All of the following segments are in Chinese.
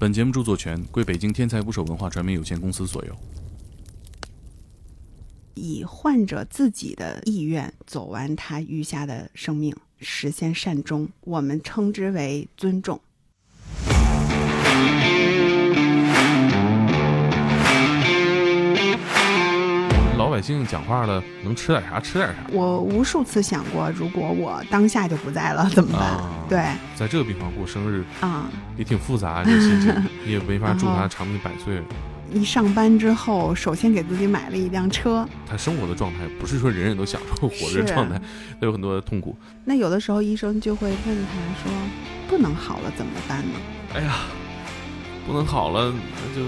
本节目著作权归北京天才捕手文化传媒有限公司所有。以患者自己的意愿走完他余下的生命，实现善终，我们称之为尊重。百姓讲话了，能吃点啥吃点啥。我无数次想过，如果我当下就不在了怎么办？啊对在这个病房过生日啊、也挺复杂，这个心情你 也没法祝他长命百岁。一上班之后，首先给自己买了一辆车。他生活的状态不是说人人都享受活着的状态，他有很多的痛苦。那有的时候医生就会问他说：“不能好了怎么办呢哎呀，不能好了，那就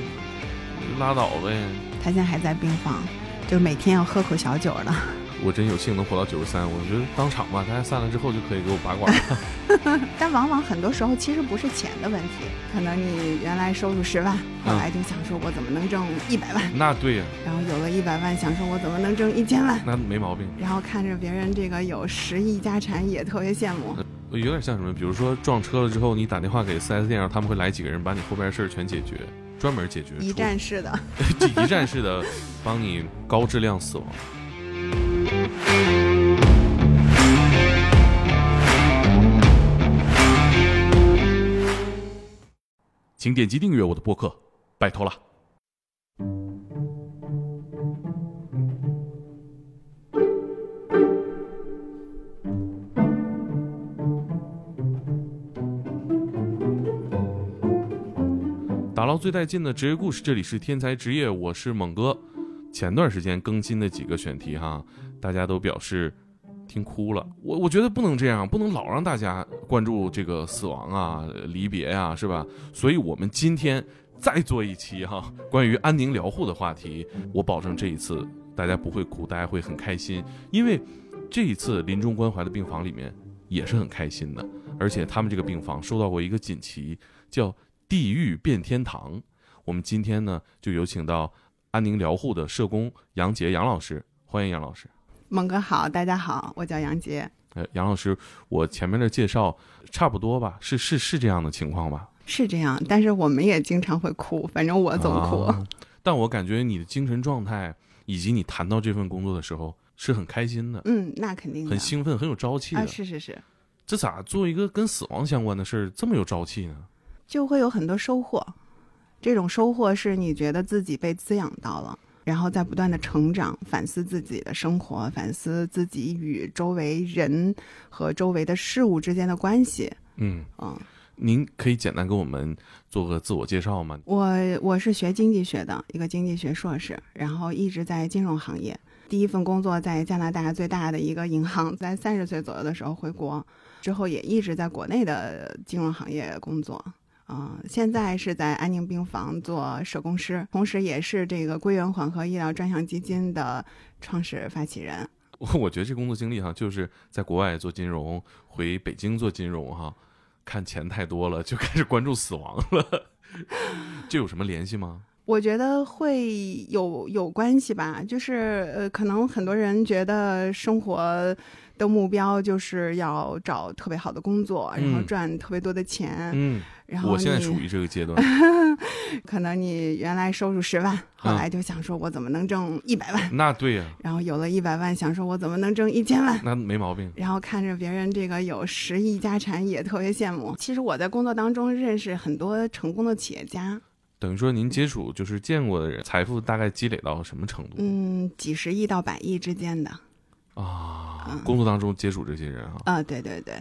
拉倒呗。？”他现在还在病房，就是每天要喝口小酒的。我真有幸能活到九十三，我觉得当场吧，大家散了之后就可以给我拔管了。但往往很多时候其实不是钱的问题，可能你原来收入十万，后来就想说我怎么能挣一百万，那对呀、然后有了一百万，想说我怎么能挣一千万，那没毛病。然后看着别人这个有十亿家产也特别羡慕。有点像什么，比如说撞车了之后，你打电话给 4S 店，让他们会来几个人把你后边的事儿全解决，专门解决一站式的，这一站式的帮你高质量死亡。请点击订阅我的播客，拜托了。打捞最带劲的职业故事，这里是天才职业，我是猛哥。前段时间更新的几个选题哈，大家都表示听哭了。我我觉得不能这样，不能老让大家关注这个死亡啊、离别呀、是吧？所以我们今天再做一期哈，关于安宁疗护的话题。我保证这一次大家不会哭，大家会很开心，因为这一次临终关怀的病房里面也是很开心的，而且他们这个病房收到过一个锦旗，叫“地狱变天堂”。我们今天呢，就有请到安宁疗护的社工杨杰杨老师，欢迎杨老师。猛哥好，大家好，我叫杨杰。呃，杨老师，我前面的介绍差不多吧？是是是这样的情况吧？是这样，但是我们也经常会哭，反正我总哭。啊但我感觉你的精神状态以及你谈到这份工作的时候是很开心的，嗯，那肯定的。很兴奋，很有朝气的。啊，是是是，这咋做一个跟死亡相关的事儿这么有朝气呢？就会有很多收获。这种收获是你觉得自己被滋养到了，然后在不断的成长，反思自己的生活，反思自己与周围人和周围的事物之间的关系。嗯，嗯，您可以简单给我们做个自我介绍吗？我我是学经济学的，一个经济学硕士，然后一直在金融行业。第一份工作在加拿大最大的一个银行，在三十岁左右的时候回国，之后也一直在国内的金融行业工作。啊、现在是在安宁病房做社工师，同时也是这个归元缓和医疗专项基金的创始发起人。我 我觉得这工作经历哈，就是在国外做金融，回北京做金融哈，看钱太多了，就开始关注死亡了。这有什么联系吗？我觉得会有有关系吧，就是呃，可能很多人觉得生活的目标就是要找特别好的工作，然后嗯赚特别多的钱，嗯，然后我现在处于这个阶段。可能你原来收入十万，后嗯来就想说我怎么能挣一百万，那对呀、然后有了一百万，想说我怎么能挣一千万。那没毛病。然后看着别人这个有十亿家产，也特别羡慕。其实我在工作当中认识很多成功的企业家，等于说您接触就是见过的人，财富大概积累到什么程度、嗯，几十亿到百亿之间的。啊嗯？工作当中接触这些人啊，啊、对对对，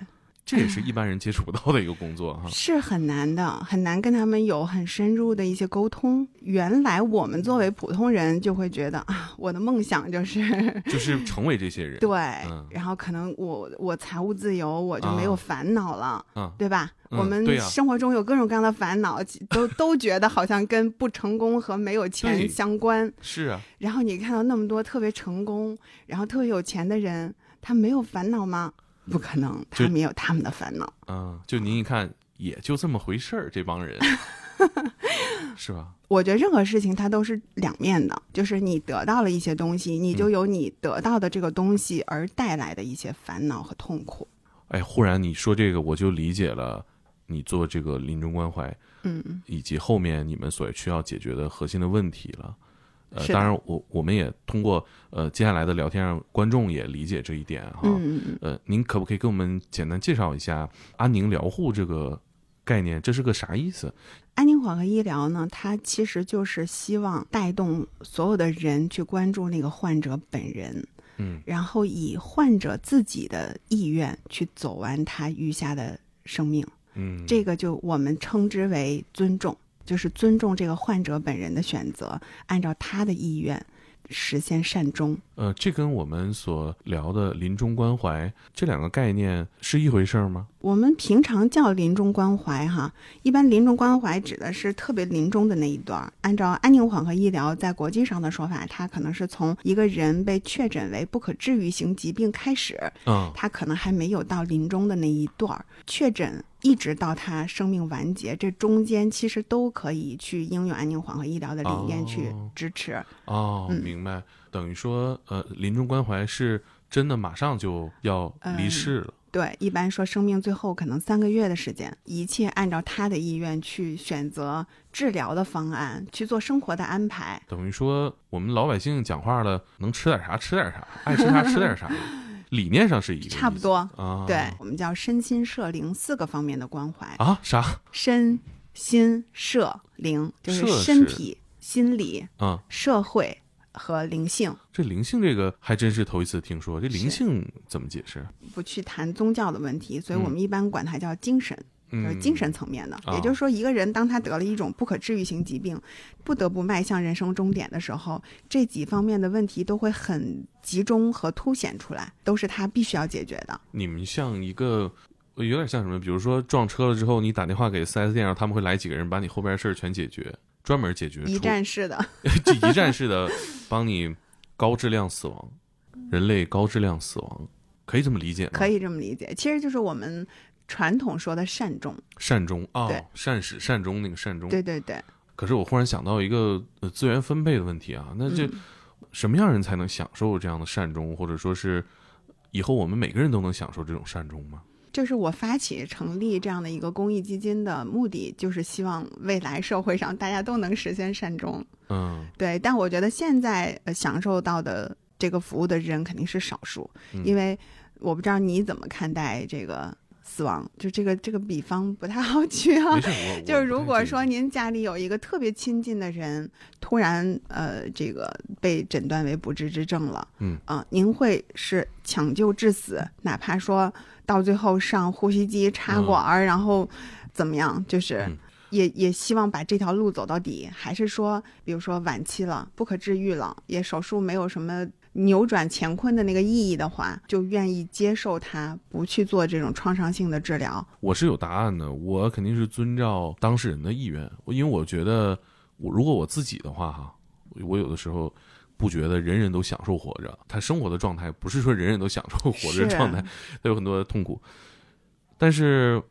这也是一般人接触不到的一个工作哈。是很难的，很难跟他们有很深入的一些沟通。原来我们作为普通人就会觉得啊，我的梦想就是 就是成为这些人。对，嗯然后可能我我财务自由，我就没有啊烦恼了，嗯，对吧？嗯我们生活中有各种各样的烦恼，都都觉得好像跟不成功和没有钱相关。是啊，然后你看到那么多特别成功，然后特别有钱的人，他没有烦恼吗？不可能，他们也有他们的烦恼。嗯，就您一看，也就这么回事儿，这帮人，是吧？我觉得任何事情它都是两面的，就是你得到了一些东西，你就有你得到的这个东西而带来的一些烦恼和痛苦。哎，忽然你说这个，我就理解了你做这个临终关怀，嗯嗯以及后面你们所需要解决的核心的问题了。呃，当然我我们也通过呃接下来的聊天让观众也理解这一点哈。嗯嗯嗯，呃，您可不可以给我们简单介绍一下安宁疗护这个概念？这是个啥意思？安宁缓和医疗呢，它其实就是希望带动所有的人去关注那个患者本人，嗯然后以患者自己的意愿去走完他余下的生命。嗯，这个就我们称之为尊重，就是尊重这个患者本人的选择，按照他的意愿实现善终。呃，这跟我们所聊的临终关怀这两个概念是一回事儿吗？我们平常叫临终关怀，哈，一般临终关怀指的是特别临终的那一段儿。按照安宁缓和医疗在国际上的说法，它可能是从一个人被确诊为不可治愈型疾病开始，嗯他可能还没有到临终的那一段儿，确诊一直到他生命完结，这中间其实都可以去应用安宁缓和医疗的理念去哦支持。哦，嗯明白。等于说，呃，临终关怀是真的马上就要离嗯世了。对，一般说生命最后可能三个月的时间，一切按照他的意愿去选择治疗的方案，去做生活的安排。等于说，我们老百姓讲话了，能吃点啥吃点啥，爱吃啥吃点啥，理念上是一个意思差不多啊。对，我们叫身心社灵四个方面的关怀，啊，啥身心社灵就是身体、心理、啊？社会和灵性。这灵性这个还真是头一次听说，这灵性怎么解释？不去谈宗教的问题，所以嗯我们一般管它叫精神。就是嗯，精神层面的，哦也就是说，一个人当他得了一种不可治愈型疾病，不得不迈向人生终点的时候，这几方面的问题都会很集中和凸显出来，都是他必须要解决的。你们像一个。有点像什么？比如说撞车了之后，你打电话给四 S 店，他们会来几个人把你后边的事儿全解决，专门解决一站式的，就 一站式的帮你高质量死亡，人类高质量死亡，可以这么理解吗？可以这么理解，其实就是我们传统说的善终。善终啊对，善始善终那个善终。对对对，可是我忽然想到一个呃资源分配的问题啊，那这嗯什么样人才能享受这样的善终，或者说是以后我们每个人都能享受这种善终吗？就是我发起成立这样的一个公益基金的目的，就是希望未来社会上大家都能实现善终。嗯对，但我觉得现在呃享受到的这个服务的人肯定是少数，嗯因为我不知道你怎么看待这个死亡，就这个这个比方不太好举啊。就是如果说您家里有一个特别亲近的人，突然呃这个被诊断为不治之症了，嗯。啊、您会是抢救致死，哪怕说到最后上呼吸机插管儿，然后怎么样，就是。嗯。也也希望把这条路走到底，还是说，比如说晚期了，不可治愈了，也手术没有什么扭转乾坤的那个意义的话，就愿意接受它，不去做这种创伤性的治疗。我是有答案的，我肯定是遵照当事人的意愿，因为我觉得我如果我自己的话哈，我有的时候。不觉得人人都享受活着，他生活的状态不是说人人都享受活着的状态，他有很多的痛苦。但是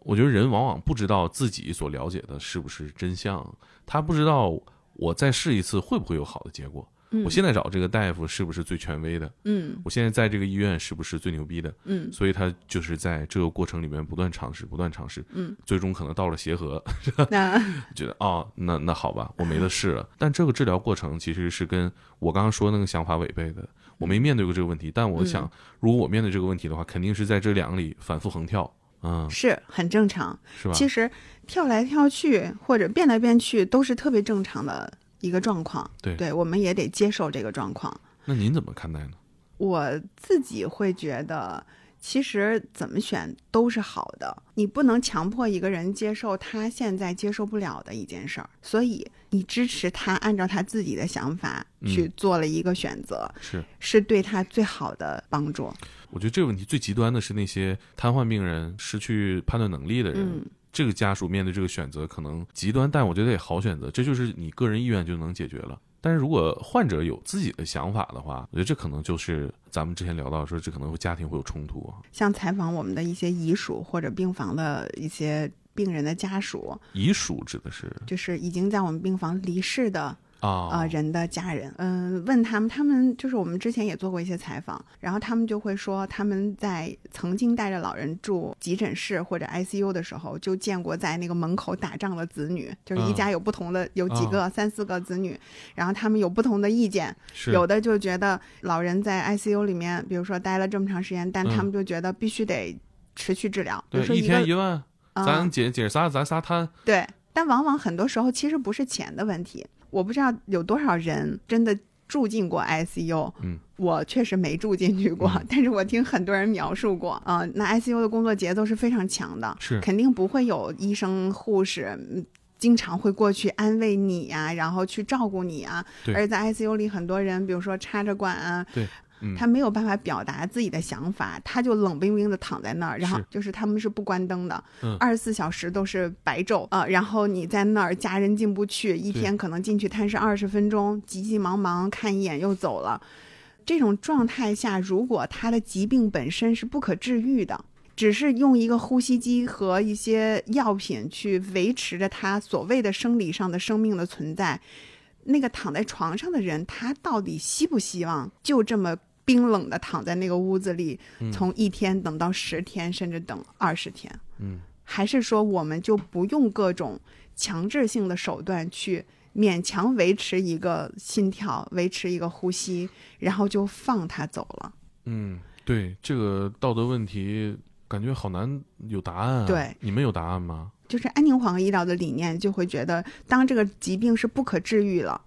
我觉得人往往不知道自己所了解的是不是真相，他不知道我再试一次会不会有好的结果。嗯我现在找这个大夫是不是最权威的？嗯我现在在这个医院是不是最牛逼的？嗯所以他就是在这个过程里面不断尝试，不断尝试，嗯，最终可能到了协和，那觉得哦，那那好吧，我没得试了。但这个治疗过程其实是跟我刚刚说那个想法违背的。我没面对过这个问题，但我想，如果我面对这个问题的话，肯定是在这两个里反复横跳，嗯，是很正常。是吧？其实跳来跳去或者变来变去都是特别正常的一个状况。对对，我们也得接受这个状况。那您怎么看待呢？我自己会觉得，其实怎么选都是好的，你不能强迫一个人接受他现在接受不了的一件事儿，所以你支持他按照他自己的想法嗯去做了一个选择，是，是对他最好的帮助。我觉得这个问题最极端的是那些瘫痪病人、失去判断能力的人，嗯，这个家属面对这个选择可能极端，但我觉得也好选择，这就是你个人意愿就能解决了。但是如果患者有自己的想法的话，我觉得这可能就是咱们之前聊到说，这可能会家庭会有冲突啊。像采访我们的一些遗属或者病房的一些病人的家属，遗属指的是就是已经在我们病房离世的啊呃人的家人，嗯、问他们，他们就是我们之前也做过一些采访，然后他们就会说他们在曾经带着老人住急诊室或者 ICU 的时候，就见过在那个门口打仗的子女，就是一嗯家有不同的有几个、三四个子女，然后他们有不同的意见，是。有的就觉得老人在 ICU 里面，比如说待了这么长时间，但他们就觉得必须得持续治疗，比如说一个天一万，啊咱姐姐仨咱仨摊，对，但往往很多时候其实不是钱的问题。我不知道有多少人真的住进过 ICU，嗯，我确实没住进去过，嗯。但是我听很多人描述过啊、呃那 ICU 的工作节奏是非常强的，是。肯定不会有医生护士。嗯经常会过去安慰你呀、然后去照顾你啊。对。而在 ICU 里，很多人，比如说插着管啊，嗯他没有办法表达自己的想法，他就冷冰冰的躺在那儿，然后就是他们是不关灯的嗯，二十四小时都是白昼啊、然后你在那儿，家人进不去，一天可能进去探视二十分钟，急急忙忙看一眼又走了。这种状态下，如果他的疾病本身是不可治愈的，只是用一个呼吸机和一些药品去维持着他所谓的生理上的生命的存在，那个躺在床上的人，他到底希不希望就这么冰冷的躺在那个屋子里，嗯从一天等到十天，甚至等二十天？嗯还是说我们就不用各种强制性的手段去勉强维持一个心跳，维持一个呼吸，然后就放他走了？嗯，对这个道德问题，感觉好难有答案、啊。对，你们有答案吗？就是安宁缓和医疗的理念，就会觉得当这个疾病是不可治愈了，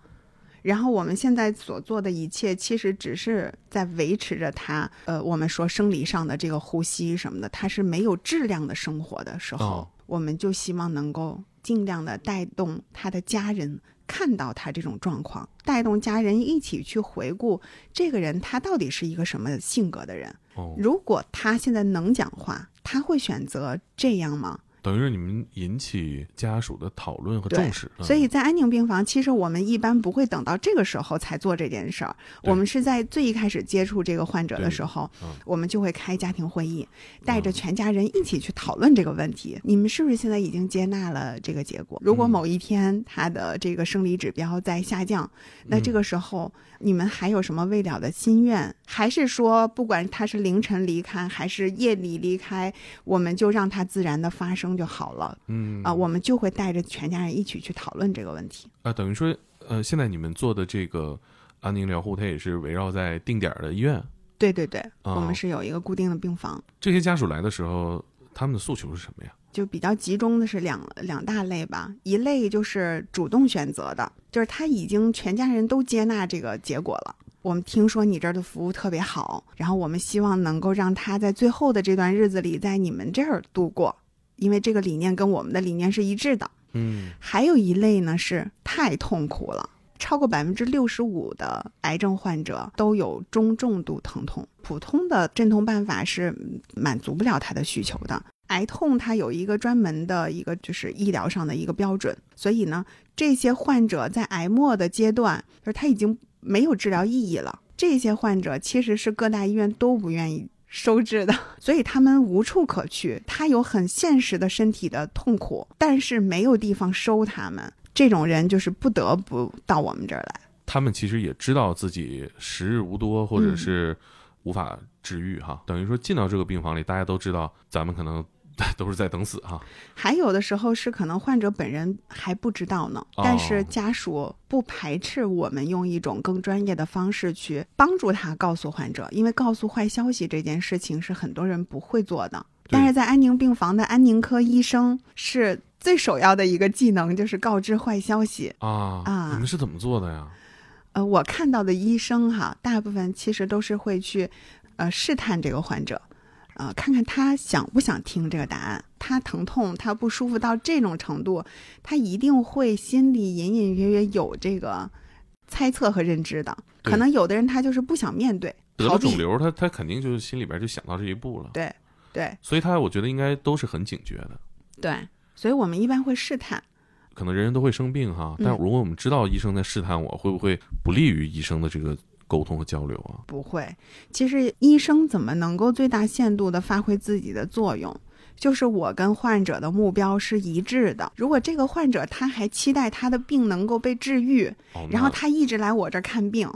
然后我们现在所做的一切，其实只是在维持着他，呃，我们说生理上的这个呼吸什么的，他是没有质量的生活的时候，哦我们就希望能够尽量的带动他的家人。看到他这种状况，带动家人一起去回顾这个人他到底是一个什么性格的人。哦，如果他现在能讲话，他会选择这样吗？等于是你们引起家属的讨论和重视。嗯所以在安宁病房，其实我们一般不会等到这个时候才做这件事儿。我们是在最一开始接触这个患者的时候，嗯我们就会开家庭会议，带着全家人一起去讨论这个问题。你们是不是现在已经接纳了这个结果？如果嗯某一天他的这个生理指标在下降，那这个时候你们还有什么未了的心愿？还是说，不管他是凌晨离开还是夜里离开，我们就让他自然的发生就好了？嗯啊，我们就会带着全家人一起去讨论这个问题。啊，等于说，呃，现在你们做的这个安宁疗护，它也是围绕在定点儿的医院。对对对，哦我们是有一个固定的病房，这些家属来的时候，他们的诉求是什么呀？就比较集中的是两两大类吧。一类就是主动选择的，就是他已经全家人都接纳这个结果了。我们听说你这儿的服务特别好，然后我们希望能够让他在最后的这段日子里在你们这儿度过，因为这个理念跟我们的理念是一致的。嗯还有一类呢是太痛苦了，超过百分之六十五的癌症患者都有中重度疼痛，普通的镇痛办法是嗯满足不了他的需求的。癌痛它有一个专门的一个就是医疗上的一个标准，所以呢，这些患者在癌末的阶段，就是他已经没有治疗意义了。这些患者其实是各大医院都不愿意收治的，所以他们无处可去。他有很现实的身体的痛苦，但是没有地方收他们。这种人就是不得不到我们这儿来。他们其实也知道自己时日无多，或者是无法治愈哈。等于说进到这个病房里，大家都知道咱们可能 都是在等死哈。还有的时候是可能患者本人还不知道呢，哦但是家属不排斥我们用一种更专业的方式去帮助他告诉患者，因为告诉坏消息这件事情是很多人不会做的。但是在安宁病房的安宁科医生是最首要的一个技能，就是告知坏消息。啊啊你们是怎么做的呀？呃，我看到的医生哈，大部分其实都是会去，呃，试探这个患者，呃，看看他想不想听这个答案。他疼痛，他不舒服到这种程度，他一定会心里隐隐约约有这个猜测和认知的。可能有的人他就是不想面对，得了肿瘤，他他肯定就是心里边就想到这一步了。对对所以他我觉得应该都是很警觉的。对，所以我们一般会试探。可能人人都会生病哈，嗯但如果我们知道医生在试探我，会不会不利于医生的这个沟通和交流啊？不会，其实医生怎么能够最大限度地发挥自己的作用？就是我跟患者的目标是一致的。如果这个患者他还期待他的病能够被治愈，哦然后他一直来我这儿看病，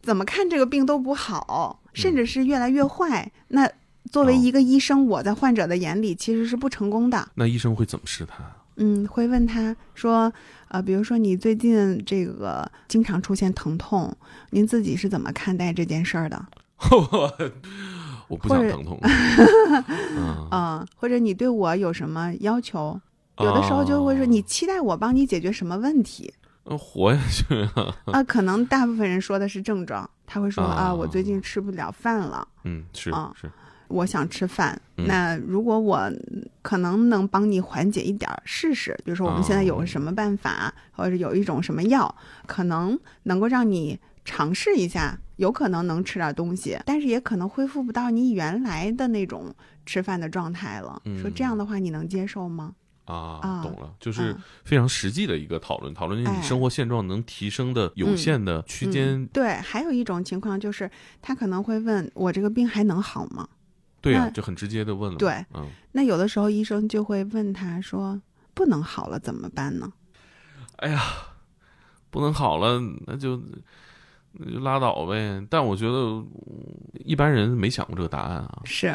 怎么看这个病都不好，甚至是越来越坏，那作为哦一个医生，我在患者的眼里其实是不成功的。那医生会怎么试探啊？嗯，会问他说，呃，比如说你最近这个经常出现疼痛，您自己是怎么看待这件事儿的？我不想疼痛。嗯，啊、或者你对我有什么要求？有的时候就会说，哦你期待我帮你解决什么问题呃活下去啊。啊？可能大部分人说的是症状，他会说啊，啊我最近吃不了饭了，嗯，是啊是，我想吃饭。嗯那如果我可能能帮你缓解一点儿试试，比如说我们现在有个什么办法，或者有一种什么药，可能能够让你尝试一下，有可能能吃点东西，但是也可能恢复不到你原来的那种吃饭的状态了。嗯说这样的话，你能接受吗？啊，啊懂了，就是啊非常实际的一个讨论，讨论你哎生活现状能提升的有限的区间嗯。对，还有一种情况就是，他可能会问我这个病还能好吗？对呀，那就很直接的问了。对嗯，那有的时候医生就会问他说，不能好了怎么办呢？哎呀，不能好了，那就那就拉倒呗。但我觉得嗯一般人没想过这个答案啊。是。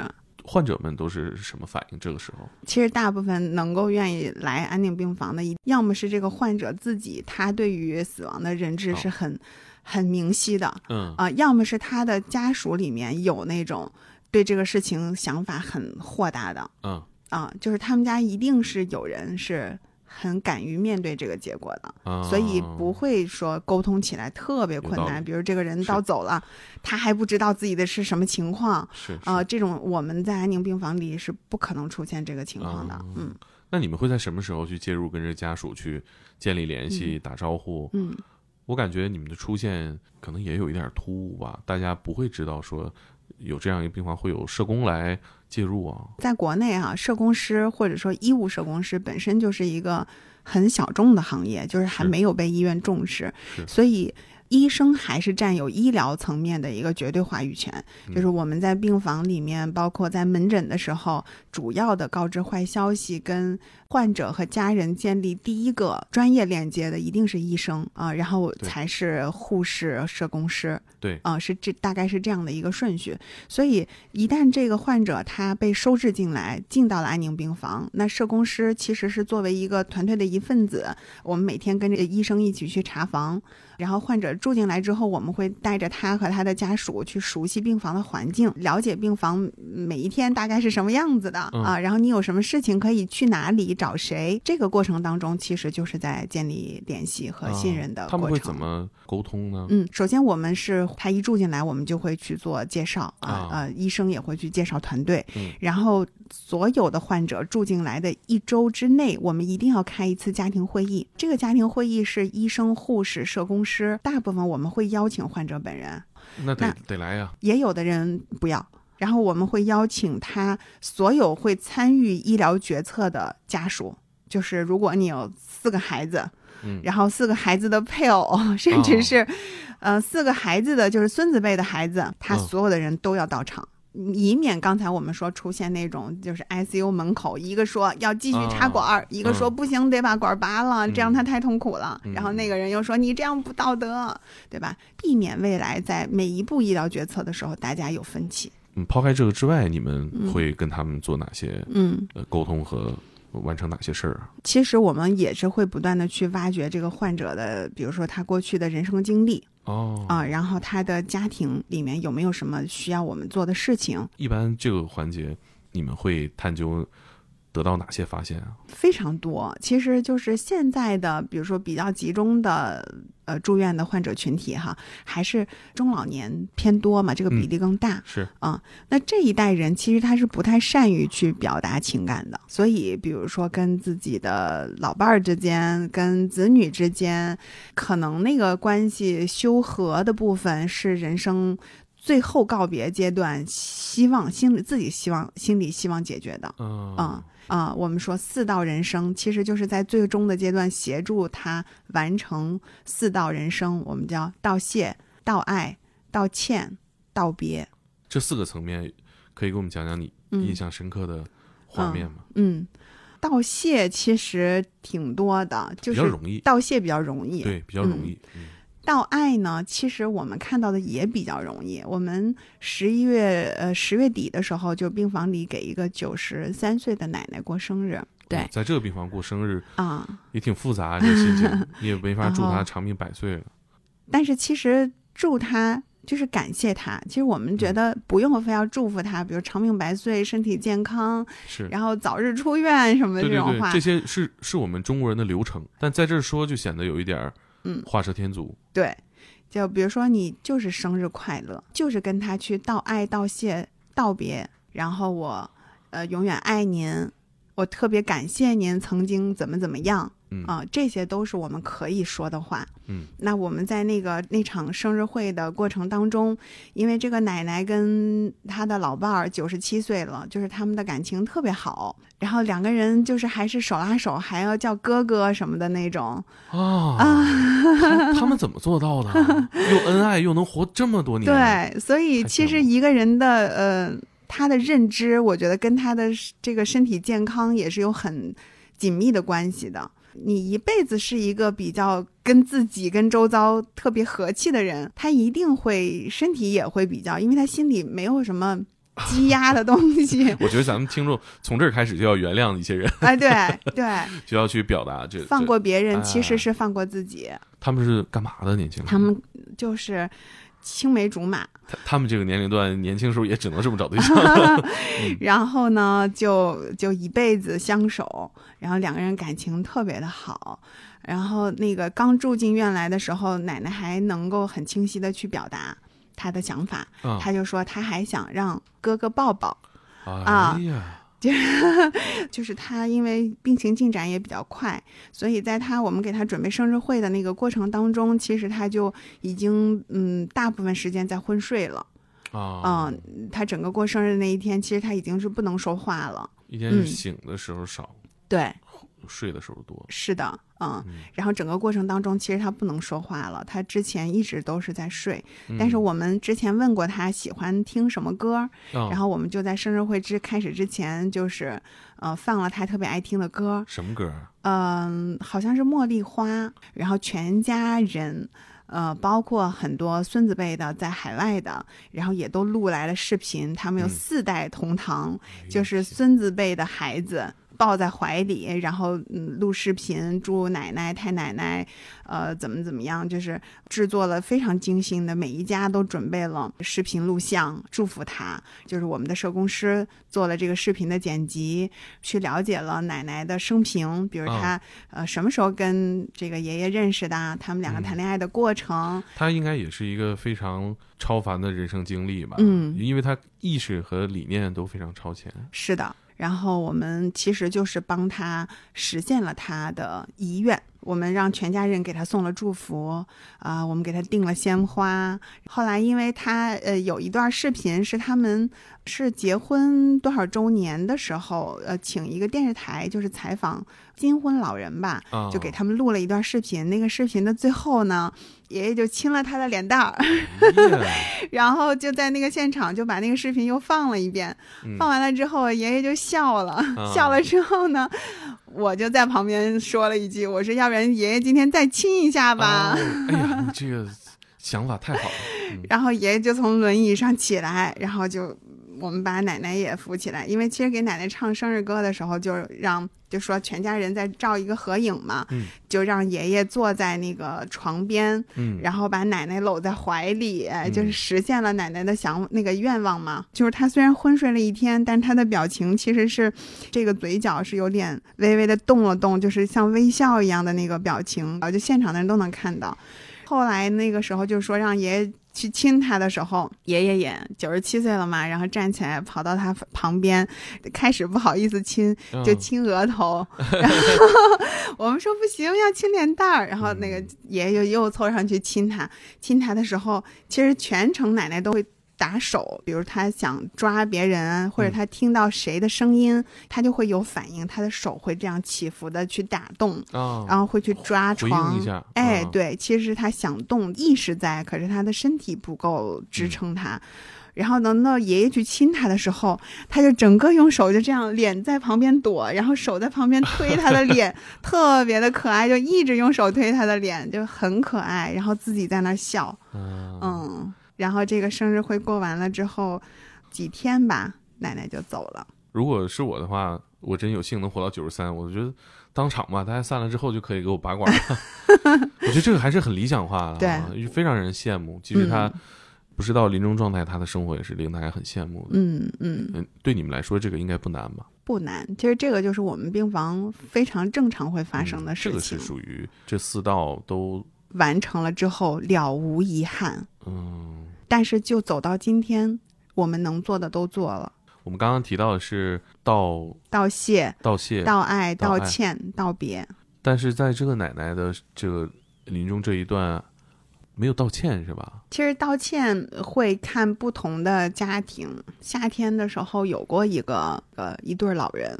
患者们都是什么反应？这个时候，其实大部分能够愿意来安定病房的，一要么是这个患者自己，他对于死亡的认知哦是很、很明晰的嗯啊、要么是他的家属里面有那种对这个事情想法很豁达的嗯啊、就是他们家一定是有人是很敢于面对这个结果的，嗯，所以不会说沟通起来特别困难。比如这个人是到走了，他还不知道自己的是什么情况是啊、是这种我们在安宁病房里是不可能出现这个情况的。啊嗯那你们会在什么时候去介入，跟这家属去建立联系、打招呼？嗯。我感觉你们的出现可能也有一点突兀吧，大家不会知道说有这样一个病房会有社工来介入啊。在国内啊，社工师或者说医务社工师本身就是一个很小众的行业，就是还没有被医院重视，所以医生还是占有医疗层面的一个绝对话语权。嗯就是我们在病房里面，包括在门诊的时候，主要的告知坏消息跟患者和家人建立第一个专业链接的一定是医生啊、然后才是护士、社工师。对，啊、是这大概是这样的一个顺序。所以一旦这个患者他被收治进来，进到了安宁病房，那社工师其实是作为一个团队的一份子，我们每天跟着医生一起去查房。然后患者住进来之后，我们会带着他和他的家属去熟悉病房的环境，了解病房每一天大概是什么样子的、嗯啊。然后你有什么事情可以去哪里找谁？这个过程当中，其实就是在建立联系和信任的啊他过程。们会怎么沟通呢？嗯，首先我们是他一住进来，我们就会去做介绍啊啊呃，医生也会去介绍团队，嗯然后所有的患者住进来的一周之内，我们一定要开一次家庭会议。这个家庭会议是医生、护士、社工师，大部分我们会邀请患者本人，那得那得来呀。也有的人不要。然后我们会邀请他所有会参与医疗决策的家属，就是如果你有四个孩子，嗯然后四个孩子的配偶，甚至是，呃，四个孩子的就是孙子辈的孩子，他嗯所有的人都要到场。以免刚才我们说出现那种就是 ICU 门口一个说要继续插管儿，一个说嗯不行得把管儿拔了，这样嗯他太痛苦了。嗯然后那个人又说你这样不道德，对吧？避免未来在每一步医疗决策的时候大家有分歧。嗯，抛开这个之外，你们嗯会跟他们做哪些嗯，呃沟通和完成哪些事儿啊？其实我们也是会不断的去挖掘这个患者的，比如说他过去的人生经历哦。啊，然后他的家庭里面有没有什么需要我们做的事情，一般这个环节你们会探究得到哪些发现啊？非常多。其实就是现在的，比如说比较集中的呃住院的患者群体哈，还是中老年偏多嘛，这个比例更大。是啊那这一代人其实他是不太善于去表达情感的，所以比如说跟自己的老伴儿之间、跟子女之间，可能那个关系修和的部分是人生最后告别阶段希望心里自己希望心里希望解决的。嗯嗯啊啊、我们说四道人生，其实就是在最终的阶段协助他完成四道人生，我们叫道谢、道爱、道歉、道别。这四个层面，可以给我们讲讲你嗯印象深刻的画面吗，嗯，道谢其实挺多的，就是比较容易，道谢比较容易。对，比较容易。嗯道爱呢，其实我们看到的也比较容易。我们十一月呃十月底的时候，就病房里给一个九十三岁的奶奶过生日，对在这个病房过生日啊、也挺复杂，这个心情 你也没法祝然后他长命百岁了。但是其实祝他就是感谢他。其实我们觉得不用非要祝福他，比如长命百岁、身体健康，是，然后早日出院什么的对对这种话。对，这些是是我们中国人的流程，但在这儿说就显得有一点儿嗯画蛇添足。对，就比如说你就是生日快乐，就是跟他去道爱、道谢、道别，然后我呃永远爱您，我特别感谢您曾经怎么怎么样嗯啊、这些都是我们可以说的话。嗯，那我们在那个那场生日会的过程当中，因为这个奶奶跟她的老伴儿九十七岁了，就是他们的感情特别好，然后两个人就是还是手拉手，还要叫哥哥什么的那种。啊，他他们怎么做到的？又恩爱又能活这么多年？，对，所以其实一个人的呃，他的认知，我觉得跟他的这个身体健康也是有很紧密的关系的。你一辈子是一个比较跟自己、跟周遭特别和气的人，他一定会身体也会比较，因为他心里没有什么 积压的东西 我觉得咱们听众从这儿开始就要原谅一些人，哎，对对，就要去表达这放过别人其实哎是放过自己。他们是干嘛的年轻人？他们就是青梅竹马，他他们这个年龄段年轻时候也只能这么找对象。然后呢，就就一辈子相守，然后两个人感情特别的好。然后那个刚住进院来的时候，奶奶还能够很清晰的去表达她的想法，啊。她就说她还想让哥哥抱抱，啊 就是他因为病情进展也比较快，所以在他我们给他准备生日会的那个过程当中，其实他就已经嗯大部分时间在昏睡了。啊，嗯，他整个过生日那一天，其实他已经是不能说话了。一天醒的时候少，对，睡的时候多。是的，嗯，嗯然后整个过程当中，其实他不能说话了，他之前一直都是在睡。嗯但是我们之前问过他喜欢听什么歌，啊然后我们就在生日会之开始之前，就是呃放了他特别爱听的歌，什么歌啊？嗯、好像是茉莉花，然后全家人。呃，包括很多孙子辈的在海外的，然后也都录来了视频。他们有嗯四代同堂，哎就是孙子辈的孩子抱在怀里，然后嗯录视频，祝奶奶、太奶奶，呃怎么怎么样，就是制作了非常精心的，每一家都准备了视频录像，祝福她。就是我们的社工师做了这个视频的剪辑，去了解了奶奶的生平，比如她、呃什么时候跟这个爷爷认识的，他们两个嗯谈恋爱的过程，他应该也是一个非常超凡的人生经历吧？嗯因为他意识和理念都非常超前。是的，然后我们其实就是帮他实现了他的遗愿。我们让全家人给他送了祝福，啊、我们给他订了鲜花。后来，因为他呃有一段视频是他们是结婚多少周年的时候，呃，请一个电视台就是采访金婚老人吧，啊，就给他们录了一段视频。那个视频的最后呢，爷爷就亲了他的脸蛋儿，然后就在那个现场就把那个视频又放了一遍。嗯放完了之后，爷爷就笑了，啊笑了之后呢，我就在旁边说了一句：“我说，要不然爷爷今天再亲一下吧。哦哎呀，你这个想法太好了。嗯 然后爷爷就从轮椅上起来，然后就我们把奶奶也扶起来，因为其实给奶奶唱生日歌的时候，就让就说全家人在照一个合影嘛，嗯就让爷爷坐在那个床边，嗯，然后把奶奶搂在怀里，嗯就是实现了奶奶的想那个愿望嘛。就是他虽然昏睡了一天，但他的表情其实是这个嘴角是有点微微的动了动，就是像微笑一样的那个表情，然后就现场的人都能看到。后来那个时候就说让爷爷去亲他的时候，爷爷也九十七岁了嘛，然后站起来跑到他旁边，开始不好意思亲，就嗯亲额头，然后我们说不行，要亲脸蛋儿，然后那个爷爷又凑上去亲他，亲他的时候，其实全程奶奶都会。打手，比如他想抓别人，或者嗯。他听到谁的声音，他就会有反应，他的手会这样起伏的去打动，啊，然后会去抓回床哎对，其实他想动，意识在，可是他的身体不够支撑他。然后等到爷爷去亲他的时候，他就整个用手就这样脸在旁边躲，然后手在旁边推他的脸，特别的可爱，就一直用手推他的脸，就很可爱，然后自己在那笑，嗯。嗯，然后这个生日会过完了之后，几天吧，奶奶就走了。如果是我的话，我真有幸能活到九十三，我觉得当场吧，大家散了之后就可以给我拔管了。我觉得这个还是很理想化的，对，非常让人羡慕。其实他嗯不是到临终状态，他的生活也是令大家很羡慕的。嗯嗯，嗯，对你们来说，这个应该不难吧？不难，其实这个就是我们病房非常正常会发生的事嗯这个。是属于这四道都完成了之后了无遗憾，嗯。但是就走到今天，我们能做的都做了，我们刚刚提到的是道道谢、道谢，道爱、道歉、道别。但是在这个奶奶的这个临终这一段，没有道歉是吧？其实道歉会看不同的家庭。夏天的时候有过一个呃一对儿老人，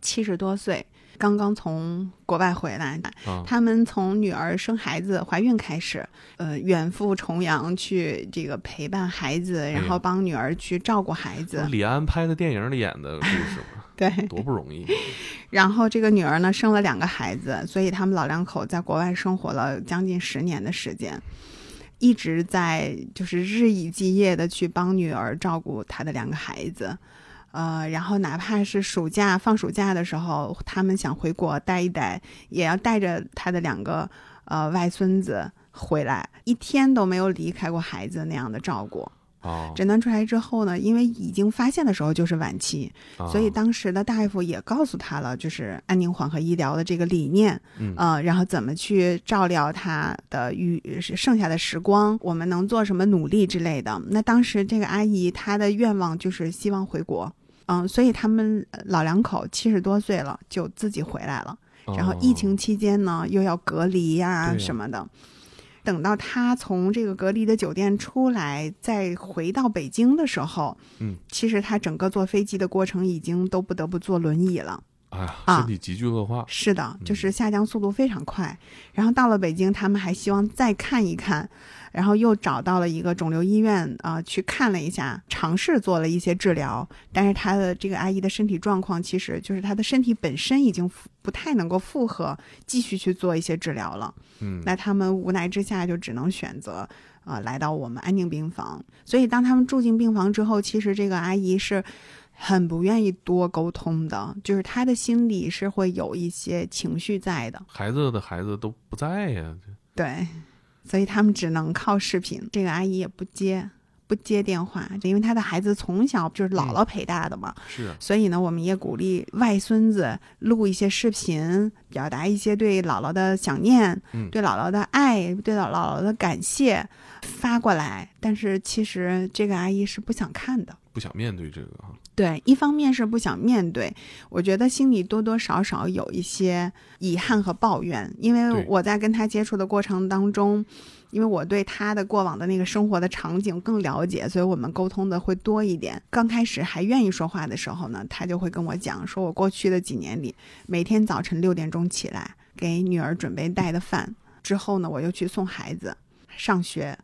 七十多岁，刚刚从国外回来，啊，他们从女儿生孩子、怀孕开始，呃，远赴重洋去这个陪伴孩子，然后帮女儿去照顾孩子。李安拍的电影里演的故事嘛，对，多不容易。然后这个女儿呢生了两个孩子，所以他们老两口在国外生活了将近十年的时间，一直在就是日以继夜的去帮女儿照顾她的两个孩子。呃，然后哪怕是暑假放暑假的时候，他们想回国待一待，也要带着他的两个呃外孙子回来，一天都没有离开过孩子那样的照顾。哦，诊断出来之后呢，因为已经发现的时候就是晚期，啊所以当时的大夫也告诉他了，就是安宁缓和医疗的这个理念，嗯呃，然后怎么去照料他的余剩下的时光，我们能做什么努力之类的。那当时这个阿姨她的愿望就是希望回国，嗯，所以他们呃老两口七十多岁了就自己回来了。然后疫情期间呢，又要隔离呀、什么的。等到他从这个隔离的酒店出来，再回到北京的时候，嗯，其实他整个坐飞机的过程已经都不得不坐轮椅了。哎呀，啊身体急剧恶化，是的，就是下降速度非常快。然后到了北京，他们还希望再看一看，然后又找到了一个肿瘤医院啊、呃去看了一下，尝试做了一些治疗。但是他的这个阿姨的身体状况，其实就是她的身体本身已经不太能够负荷继续去做一些治疗了。嗯，那他们无奈之下就只能选择呃来到我们安宁病房。所以当他们住进病房之后，其实这个阿姨是很不愿意多沟通的，就是她的心里是会有一些情绪在的。孩子的孩子都不在呀，对，所以他们只能靠视频。这个阿姨也不接。不接电话，因为她的孩子从小就是姥姥陪大的嘛，是啊，所以呢，我们也鼓励外孙子录一些视频，表达一些对姥姥的想念，嗯对姥姥的爱，对姥姥的感谢发过来。但是其实这个阿姨是不想看的。不想面对这个啊，对，一方面是不想面对，我觉得心里多多少少有一些遗憾和抱怨，因为我在跟他接触的过程当中，因为我对他的过往的那个生活的场景更了解，所以我们沟通的会多一点。刚开始还愿意说话的时候呢，他就会跟我讲，说我过去的几年里，每天早晨六点钟起来给女儿准备带的饭，之后呢，我又去送孩子上学。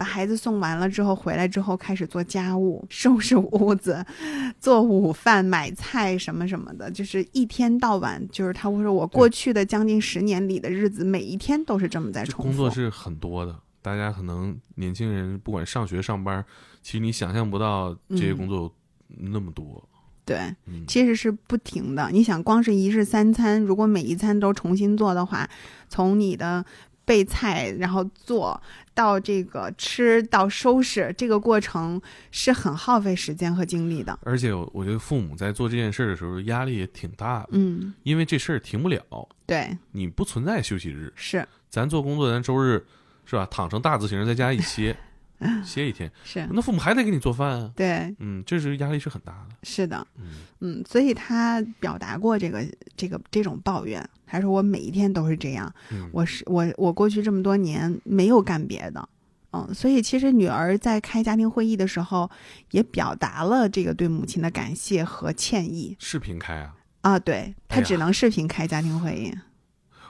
把孩子送完了之后，回来之后开始做家务，收拾屋子，做午饭、买菜什么什么的，就是一天到晚，就是他会说，我过去的将近十年里的日子，每一天都是这么在重复。工作是很多的。大家可能年轻人不管上学上班，其实你想象不到这些嗯工作有那么多。对，嗯，其实是不停的。你想，光是一日三餐，如果每一餐都重新做的话，从你的备菜，然后做到这个吃到收拾，这个过程是很耗费时间和精力的。而且我我觉得父母在做这件事儿的时候压力也挺大的，嗯，因为这事儿停不了，对，你不存在休息日。是咱做工作，咱周日是吧？躺成大字形，在家一歇，歇一天，是，那父母还得给你做饭啊。对，嗯，这是压力是很大的。是的。嗯，嗯，所以他表达过这个这个这种抱怨，他说我每一天都是这样，嗯我是我我过去这么多年没有干别的，嗯，所以其实女儿在开家庭会议的时候，也表达了这个对母亲的感谢和歉意视频开啊，啊，对哎她只能视频开家庭会议，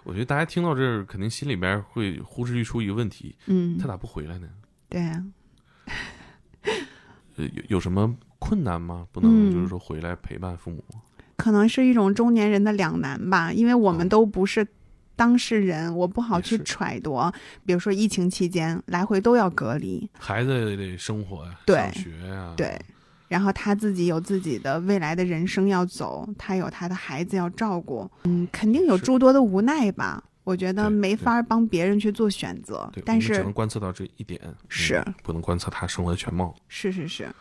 我觉得大家听到这儿，肯定心里边会呼之欲出一个问题：嗯他，咋不回来呢？对啊，呃有有什么困难吗？不能嗯就是说回来陪伴父母？可能是一种中年人的两难吧，因为我们哦都不是当事人，我不好去揣度。比如说疫情期间来回都要隔离，孩子也得生活呀，对上学呀，对，然后他自己有自己的未来的人生要走，他有他的孩子要照顾，嗯，肯定有诸多的无奈吧。我觉得没法帮别人去做选择但是只能观测到这一点，嗯是不能观测他生活的全貌。是是是，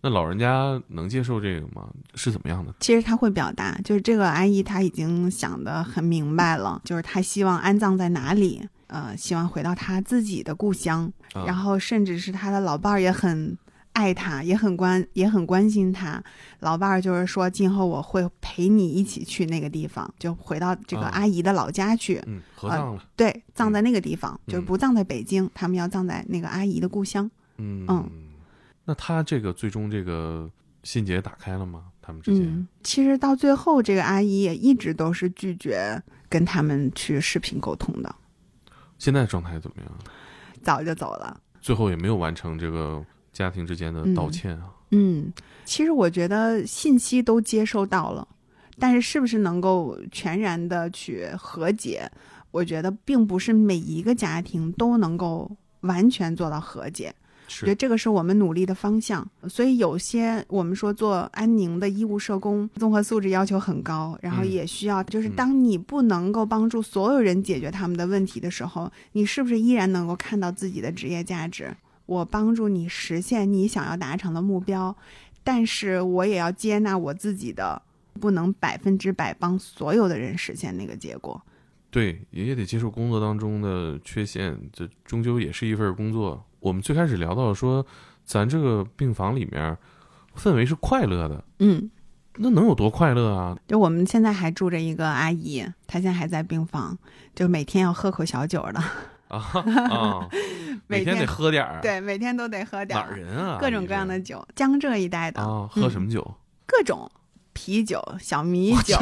那老人家能接受这个吗？是怎么样的？其实他会表达，就是这个阿姨她已经想得很明白了，就是她希望安葬在哪里，呃，希望回到她自己的故乡，啊然后甚至是她的老伴儿也很爱他，也很关也很关心他。老伴儿就是说，今后我会陪你一起去那个地方，就回到这个啊阿姨的老家去。嗯，合葬了，对，葬在那个地方，就是嗯不葬在北京，他们要葬在那个阿姨的故乡。嗯嗯那他这个最终这个心结打开了吗？他们之间、嗯，其实到最后，这个阿姨也一直都是拒绝跟他们去视频沟通的，现在状态怎么样？早就走了。最后也没有完成这个家庭之间的道歉啊。嗯，其实我觉得信息都接收到了，但是是不是能够全然的去和解，我觉得并不是每一个家庭都能够完全做到和解。我觉得是，这个是我们努力的方向，所以有些我们说做安宁的医务社工，综合素质要求很高，然后嗯也需要，就是嗯当你不能够帮助所有人解决他们的问题的时候，你是不是依然能够看到自己的职业价值？我帮助你实现你想要达成的目标，但是我也要接纳我自己的，不能百分之百帮所有的人实现那个结果。对，也得接受工作当中的缺陷，这终究也是一份工作。我们最开始聊到说，咱这个病房里面氛围是快乐的，嗯，那能有多快乐啊？就我们现在还住着一个阿姨，她现在还在病房，就每天要喝口小酒的。啊 啊！每天得喝点儿，，对，每天都得喝点儿哪儿人啊？各种各样的酒，江浙一带的，啊，喝什嗯么酒？各种啤酒、小米酒，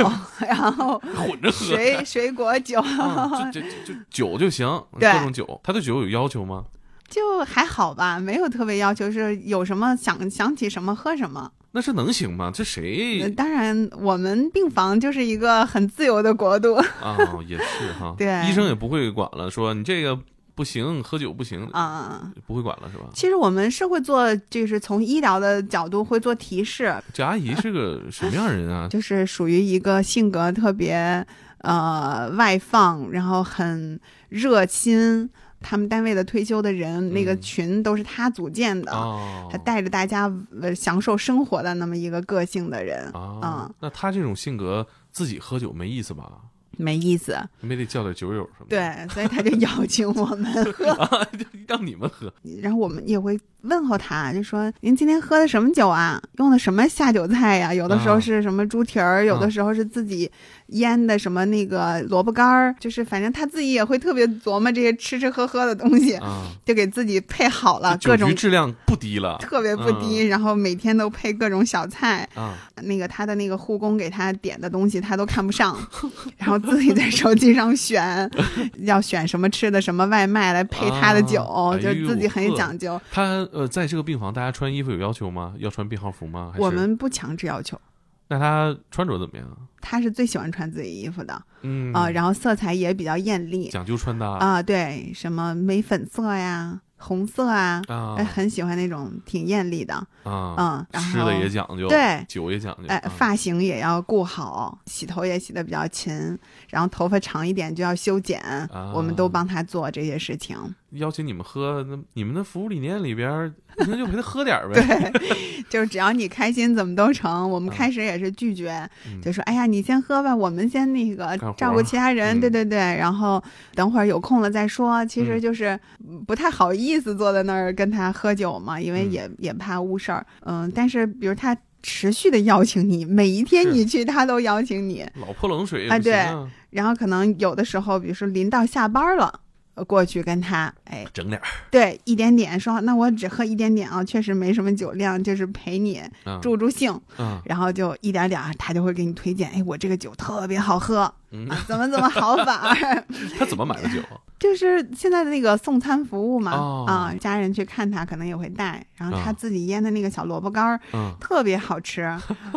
然后 混着喝。水水果酒，啊，就就就酒就行，对各种酒。他对酒有要求吗？就还好吧，没有特别要求，是有什么想想起什么喝什么。那是能行吗？这呃谁当然，我们病房就是一个很自由的国度啊？也是哈，对医生也不会管了，说你这个不行，喝酒不行，啊。不会管了是吧？其实我们是会做，就是从医疗的角度会做提示，这阿姨是个什么样人啊？就是属于一个性格特别呃外放，然后很热心。他们单位的退休的人，那个嗯群都是他组建的，哦。他带着大家呃享受生活的那么一个个性的人，啊嗯，那他这种性格自己喝酒没意思吧？没意思。没得叫点酒友什么的，对，所以他就邀请我们喝，啊，让你们喝。然后我们也会问候他，就说您今天喝的什么酒啊？用的什么下酒菜呀、有的时候啊。是什么猪蹄儿，有的啊。时候是自己腌的什么那个萝卜干儿，就是反正他自己也会特别琢磨这些吃吃喝喝的东西，啊，就给自己配好了各种局质量不低了特别不低，然后每天都配各种小菜。啊！那个他的那个护工给他点的东西他都看不上，然后自己在手机上选，要选什么吃的什么外卖来配他的酒，啊就自己很讲究。他呃，在这个病房，大家穿衣服有要求吗？要穿病号服吗？我们不强制要求，那他穿着怎么样？他是最喜欢穿自己衣服的嗯。啊、然后色彩也比较艳丽。讲究穿搭。啊、对，什么玫粉色呀、红色啊，啊。哎，很喜欢那种挺艳丽的，啊，嗯，然吃的后也讲究，对。酒也讲究，哎，啊发型也要顾好，洗头也洗的比较勤，然后头发长一点就要修剪，啊。我们都帮他做这些事情。邀请你们喝，那你们的服务理念里边儿，那就陪他喝点儿呗。对，就是只要你开心，怎么都成。我们啊开始也是拒绝，嗯就说：“哎呀，你先喝吧，我们先那个照顾其他人。嗯对对对，然后等会儿有空了再说。其实嗯就是不太好意思坐在那儿跟他喝酒嘛，因为嗯也、也怕误事儿。嗯，但是比如他持续的邀请你，每一天你去他都邀请你，老泼冷水也啊不行啊，然后可能有的时候，比如说临到下班了。呃过去跟他，哎，整点儿。对，一点点说，那我只喝一点点啊，确实没什么酒量，就是陪你啊助助兴。啊，然后就一点点儿，他就会给你推荐，哎，我这个酒特别好喝，嗯，啊，怎么怎么好法儿，他怎么买的酒？就是现在的那个送餐服务嘛，哦啊，家人去看他可能也会带，然后他啊自己腌的那个小萝卜干儿、嗯特别好吃。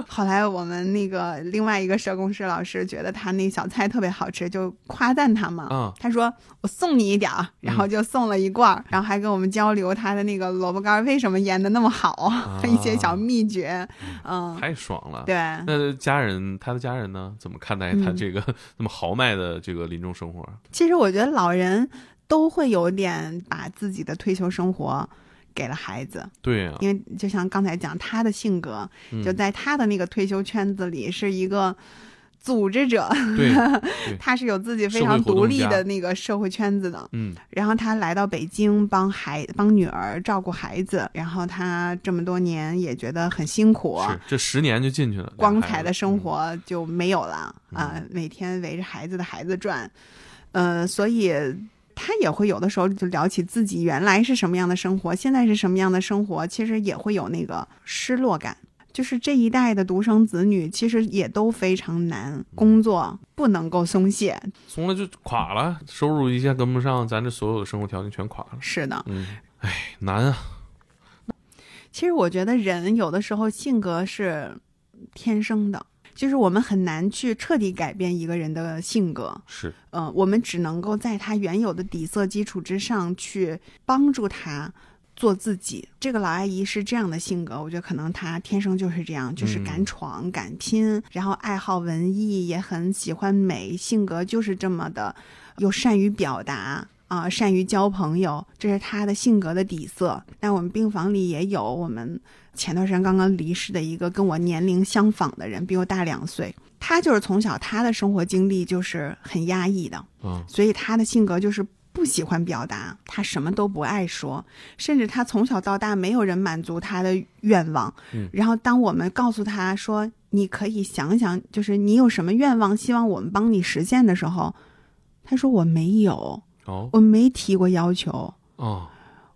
后来我们那个另外一个社工师老师觉得他那小菜特别好吃，就夸赞他嘛。啊他说：“我送你一点儿。”然后就送了一罐儿，然后还跟我们交流他的那个萝卜干儿为什么腌的那么好，一些小秘诀。嗯，太爽了。对。那家人，他的家人呢？怎么看待他嗯这个那么豪迈的这个临终生活？其实我觉得老人都会有点把自己的退休生活给了孩子，对呀、因为就像刚才讲，他的性格嗯就在他的那个退休圈子里是一个组织者，对，他是有自己非常独立的那个社会圈子的。嗯然后他来到北京帮孩帮女儿照顾孩子，然后他这么多年也觉得很辛苦，是这十年就进去了，光彩的生。活就没有了嗯啊、每天围着孩子的孩子转，呃，所以他也会有的时候就聊起自己原来是什么样的生活，现在是什么样的生活，其实也会有那个失落感。就是这一代的独生子女，其实也都非常难，工作不能够松懈。松了就垮了，收入一下跟不上，咱这所有的生活条件全垮了。是的，嗯，哎，难啊。其实我觉得人有的时候性格是天生的，就是我们很难去彻底改变一个人的性格。是，呃，我们只能够在他原有的底色基础之上去帮助他做自己。这个老阿姨是这样的性格，我觉得可能她天生就是这样，就是敢嗯闯、敢拼，然后爱好文艺，也很喜欢美，性格就是这么的，又善于表达。啊、善于交朋友，这是她的性格的底色。那我们病房里也有我们前段时间刚刚离世的一个跟我年龄相仿的人，比我大两岁。他就是从小他的生活经历就是很压抑的，嗯所以他的性格就是不喜欢表达，他什么都不爱说，甚至他从小到大没有人满足他的愿望。嗯。然后当我们告诉他说你可以想想，就是你有什么愿望，希望我们帮你实现的时候，他说我没有，哦。我没提过要求。哦，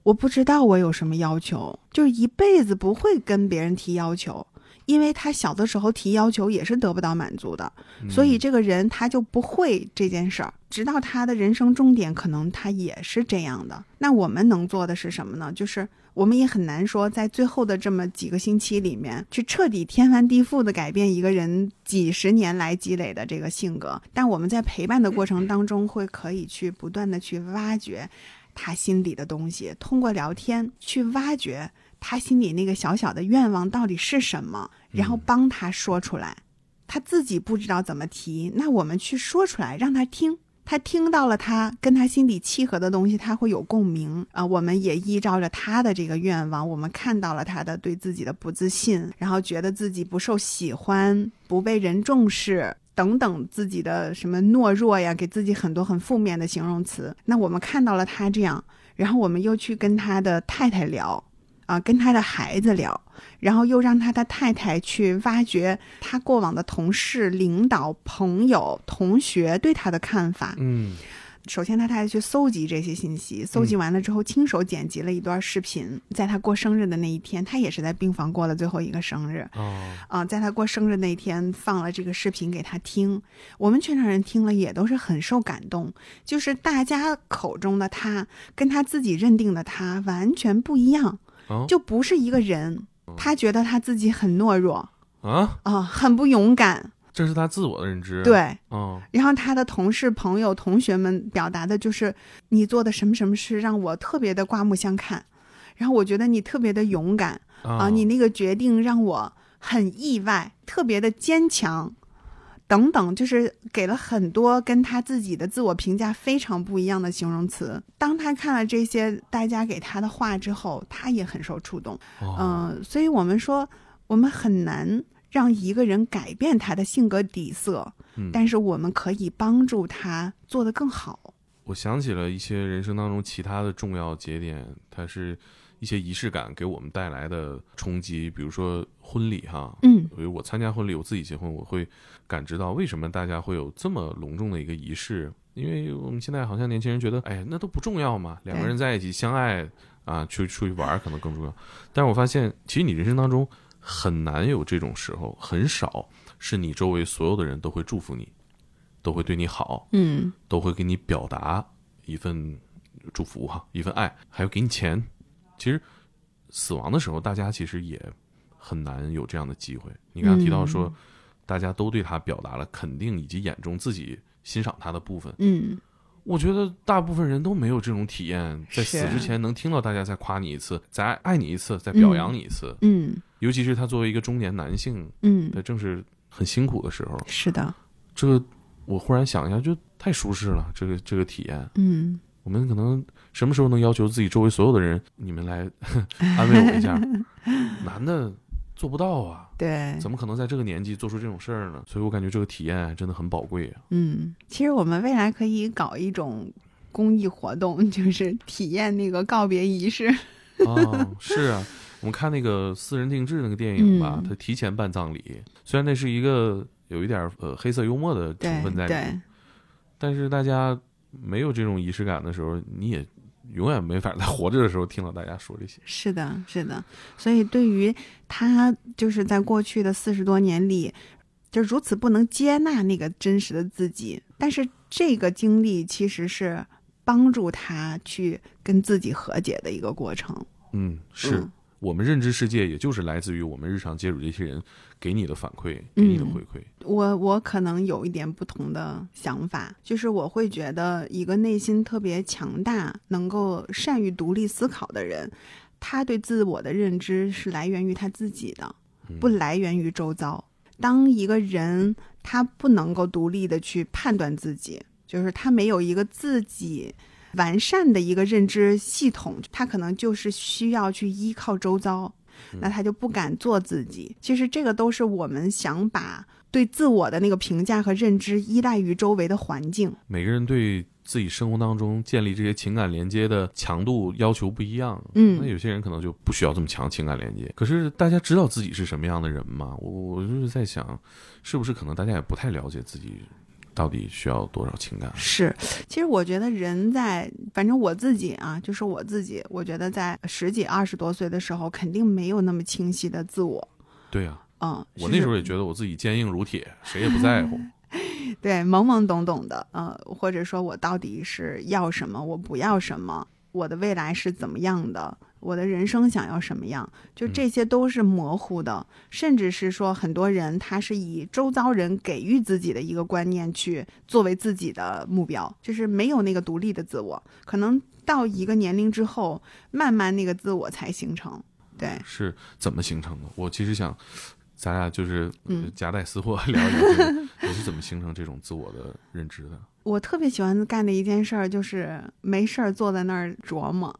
我不知道我有什么要求，就是一辈子不会跟别人提要求，因为他小的时候提要求也是得不到满足的，所以嗯这个人他就不会这件事儿，直到他的人生终点，可能他也是这样的。那我们能做的是什么呢？就是我们也很难说，在最后的这么几个星期里面，去彻底天翻地覆的改变一个人几十年来积累的这个性格。但我们在陪伴的过程当中，会可以去不断的去挖掘他心里的东西，通过聊天去挖掘他心里那个小小的愿望到底是什么，然后帮他说出来。他自己不知道怎么提，那我们去说出来，让他听。他听到了他跟他心底契合的东西，他会有共鸣啊、我们也依照着他的这个愿望，我们看到了他的对自己的不自信，然后觉得自己不受喜欢、不被人重视等等自己的什么懦弱呀，给自己很多很负面的形容词。那我们看到了他这样，然后我们又去跟他的太太聊，啊，跟他的孩子聊，然后又让他的太太去挖掘他过往的同事、领导、朋友、同学对他的看法。嗯首先，他太太去搜集这些信息，搜集完了之后，亲手剪辑了一段视频，在他过生日的那一天，他也是在病房过了最后一个生日。哦啊，在他过生日那天放了这个视频给他听，我们全场人听了也都是很受感动。就是大家口中的他，跟他自己认定的他完全不一样，哦？就不是一个人。他觉得他自己很懦弱啊，啊，很不勇敢，这是他自我的认知。，对。哦。然后他的同事、朋友、同学们表达的就是你做的什么什么事让我特别的刮目相看，然后我觉得你特别的勇敢，啊，你那个决定让我很意外，特别的坚强，等等，就是给了很多跟他自己的自我评价非常不一样的形容词。当他看了这些大家给他的话之后，他也很受触动。哦嗯、所以我们说，我们很难让一个人改变他的性格底色，嗯但是我们可以帮助他做得更好。我想起了一些人生当中其他的重要节点，它是一些仪式感给我们带来的冲击，比如说婚礼哈。嗯比如我参加婚礼，我自己结婚，我会感知到为什么大家会有这么隆重的一个仪式。因为我们现在好像年轻人觉得，哎，那都不重要嘛，两个人在一起相爱啊，去出去玩可能更重要。但是我发现，其实你人生当中很难有这种时候，很少是你周围所有的人都会祝福你，都会对你好，嗯都会给你表达一份祝福哈，一份爱，还有给你钱。其实死亡的时候，大家其实也很难有这样的机会。你刚刚提到说，嗯大家都对他表达了肯定以及眼中自己欣赏他的部分。嗯，我觉得大部分人都没有这种体验，在死之前能听到大家再夸你一次，再爱你一次，再表扬你一次。嗯尤其是他作为一个中年男性，嗯，那正是很辛苦的时候。是的，这个我忽然想一下，就太舒适了。这个这个体验，嗯我们可能什么时候能要求自己周围所有的人，你们来 安慰我一下？男的做不到啊，对，怎么可能在这个年纪做出这种事儿呢？所以我感觉这个体验真的很宝贵啊。嗯，其实我们未来可以搞一种公益活动，就是体验那个告别仪式。哦，是啊，我们看那个私人定制那个电影吧，嗯他提前办葬礼，虽然那是一个有一点儿呃黑色幽默的成分在里面，对，但是大家没有这种仪式感的时候，你也永远没法在活着的时候听到大家说这些。是的，是的。所以对于他，就是在过去的四十多年里，就如此不能接纳那个真实的自己，但是这个经历其实是帮助他去跟自己和解的一个过程。嗯，是、嗯我们认知世界，也就是来自于我们日常接触这些人给你的反馈，给你的嗯回馈。我我可能有一点不同的想法，就是我会觉得一个内心特别强大、能够善于独立思考的人，他对自我的认知是来源于他自己的，嗯不来源于周遭。当一个人他不能够独立的去判断自己，就是他没有一个自己完善的一个认知系统，他可能就是需要去依靠周遭，那他就不敢做自己。其实这个都是我们想把对自我的那个评价和认知依赖于周围的环境。每个人对自己生活当中建立这些情感连接的强度要求不一样。嗯那有些人可能就不需要这么强情感连接。可是大家知道自己是什么样的人吗？我我就是在想，是不是可能大家也不太了解自己到底需要多少情感？是，其实我觉得人在，反正我自己啊，就是我自己，我觉得在十几、二十多岁的时候，肯定没有那么清晰的自我。对啊，嗯，我那时候也觉得我自己坚硬如铁，谁也不在乎。对懵懵懂懂的，呃，或者说我到底是要什么，我不要什么，我的未来是怎么样的，我的人生想要什么样，就嗯这些都是模糊的，甚至是说很多人他是以周遭人给予自己的一个观念去作为自己的目标，就是没有那个独立的自我，可能到一个年龄之后，慢慢那个自我才形成。对，是怎么形成的？我其实想，咱俩就是夹带私货 聊一聊这个，我是怎么形成这种自我的认知的？我特别喜欢干的一件事儿就是没事儿坐在那儿琢磨，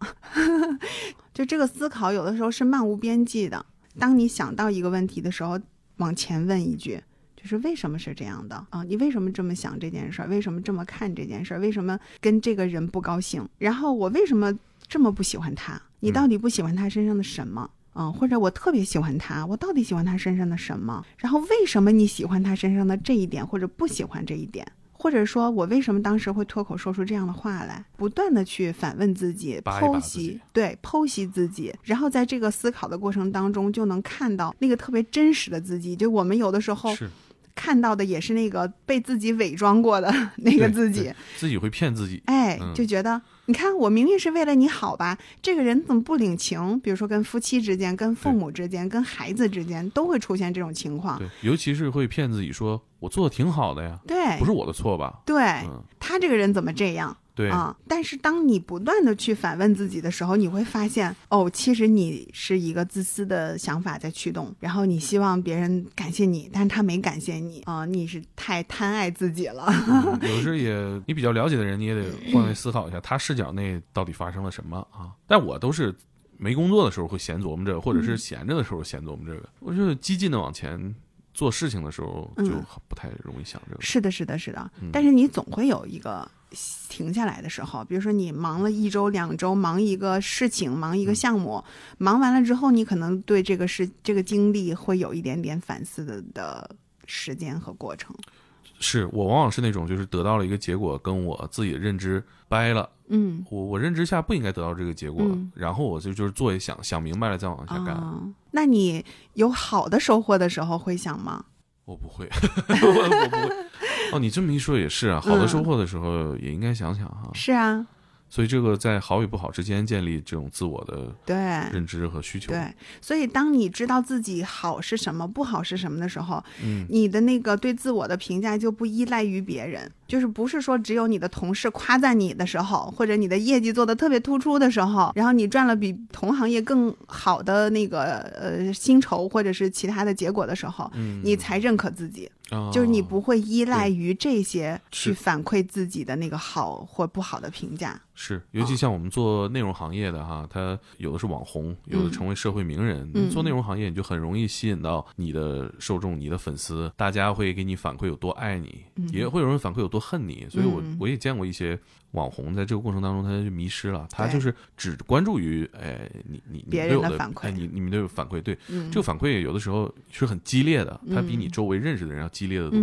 就这个思考有的时候是漫无边际的。当你想到一个问题的时候，往前问一句，就是为什么是这样的啊？你为什么这么想这件事儿？为什么这么看这件事儿？为什么跟这个人不高兴？然后我为什么这么不喜欢他？你到底不喜欢他身上的什么？嗯，或者我特别喜欢他，我到底喜欢他身上的什么？然后为什么你喜欢他身上的这一点，或者不喜欢这一点？或者说我为什么当时会脱口说出这样的话来？不断的去反问自己，剖析，对，剖析自己，然后在这个思考的过程当中，就能看到那个特别真实的自己。就我们有的时候是看到的也是那个被自己伪装过的 那个自己，自己会骗自己。哎嗯，就觉得你看我明明是为了你好吧，这个人怎么不领情？比如说跟夫妻之间、跟父母之间、跟孩子之间，都会出现这种情况。对，尤其是会骗自己说，我做的挺好的呀，对不是我的错吧？对，嗯，他这个人怎么这样？对，啊！但是当你不断的去反问自己的时候，你会发现，哦，其实你是一个自私的想法在驱动，然后你希望别人感谢你，但是他没感谢你啊、你是太贪爱自己了。嗯有时也你比较了解的人，你也得换位思考一下，他视角内到底发生了什么啊？但我都是没工作的时候会闲琢磨这个，或者是闲着的时候闲琢磨这个。我是激进的往前做事情的时候，就嗯不太容易想这个。是的，是的，是的嗯。但是你总会有一个停下来的时候，比如说你忙了一周、两周，忙一个事情，忙一个项目，忙完了之后，你可能对这个事、这个经历会有一点点反思的的时间和过程。是我往往是那种就是得到了一个结果，跟我自己的认知掰了。嗯，我我认知下不应该得到这个结果，嗯然后我就就是做一想想明白了再往下干。啊，那你有好的收获的时候会想吗？我不会，我我不会。哦，你这么一说也是啊，好的嗯收获的时候也应该想想哈。是啊，所以这个在好与不好之间建立这种自我的对认知和需求。对，所以当你知道自己好是什么，不好是什么的时候，嗯你的那个对自我的评价就不依赖于别人，就是不是说只有你的同事夸赞你的时候，或者你的业绩做得特别突出的时候，然后你赚了比同行业更好的那个呃薪酬或者是其他的结果的时候，嗯，你才认可自己，哦就是你不会依赖于这些去反馈自己的那个好或不好的评价。是，尤其像我们做内容行业的哈，他有的是网红，有的嗯。成为社会名人。嗯做内容行业，你就很容易吸引到你的受众、你的粉丝，大家会给你反馈有多爱你，嗯。也会有人反馈有多恨你。所以我嗯。我也见过一些网红在这个过程当中，他就迷失了，他就是只关注于哎你你你别对我的反馈哎你你们对我反馈对。嗯，这个反馈有的时候是很激烈的，他比你嗯周围认识的人要激烈的多。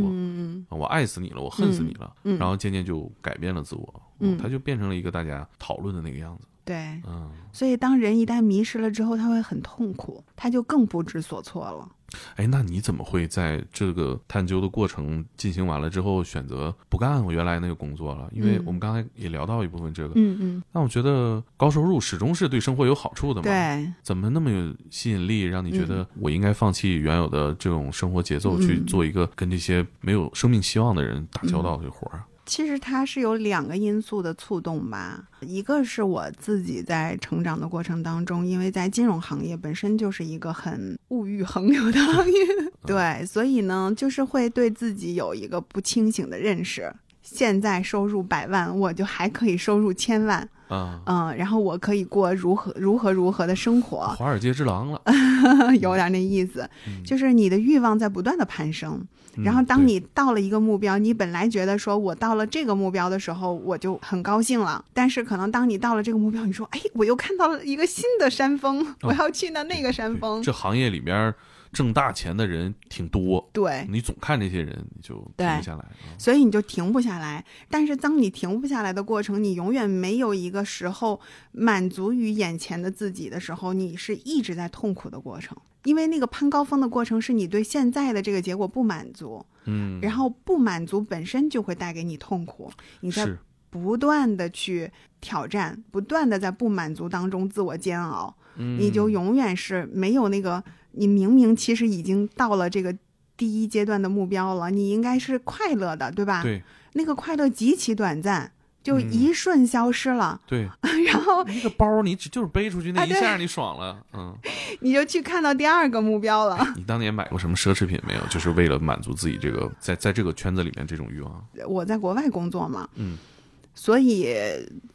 我爱死你了，我恨死你了，嗯然后渐渐就改变了自我，嗯他就变成了一个大家讨论的那个样子。对。嗯，所以，当人一旦迷失了之后，他会很痛苦，他就更不知所措了。哎，那你怎么会在这个探究的过程进行完了之后，选择不干我原来那个工作了？因为嗯我们刚才也聊到一部分这个，嗯嗯，那我觉得高收入始终是对生活有好处的嘛。，对，怎么那么有吸引力，让你觉得嗯我应该放弃原有的这种生活节奏，去嗯做一个跟这些没有生命希望的人打交道的活儿啊？其实它是有两个因素的触动吧，一个是我自己在成长的过程当中，因为在金融行业本身就是一个很物欲横流的行业，对，所以呢，就是会对自己有一个不清醒的认识。现在收入百万，我就还可以收入千万，啊，嗯，然后我可以过如何如何如何的生活，华尔街之狼了。有点那意思，嗯就是你的欲望在不断的攀升。然后，当你到了一个目标，你本来觉得说我到了这个目标的时候，我就很高兴了。但是，可能当你到了这个目标，你说：“哎，我又看到了一个新的山峰，我要去那那个山峰。哦这行业里边挣大钱的人挺多，对，你总看这些人，你就停不下来。啊所以你就停不下来。但是，当你停不下来的过程，你永远没有一个时候满足于眼前的自己的时候，你是一直在痛苦的过程。因为那个攀高峰的过程是你对现在的这个结果不满足，嗯，然后不满足本身就会带给你痛苦，你在不断的去挑战，不断的在不满足当中自我煎熬，你就嗯永远是没有那个，你明明其实已经到了这个第一阶段的目标了，你应该是快乐的，对吧？对那个快乐极其短暂，就嗯一瞬消失了，对，然后那个包你只就是背出去那一下，你爽了。嗯，你就去看到第二个目标了。你当年买过什么奢侈品没有？就是为了满足自己这个在在这个圈子里面这种欲望。我在国外工作嘛，嗯所以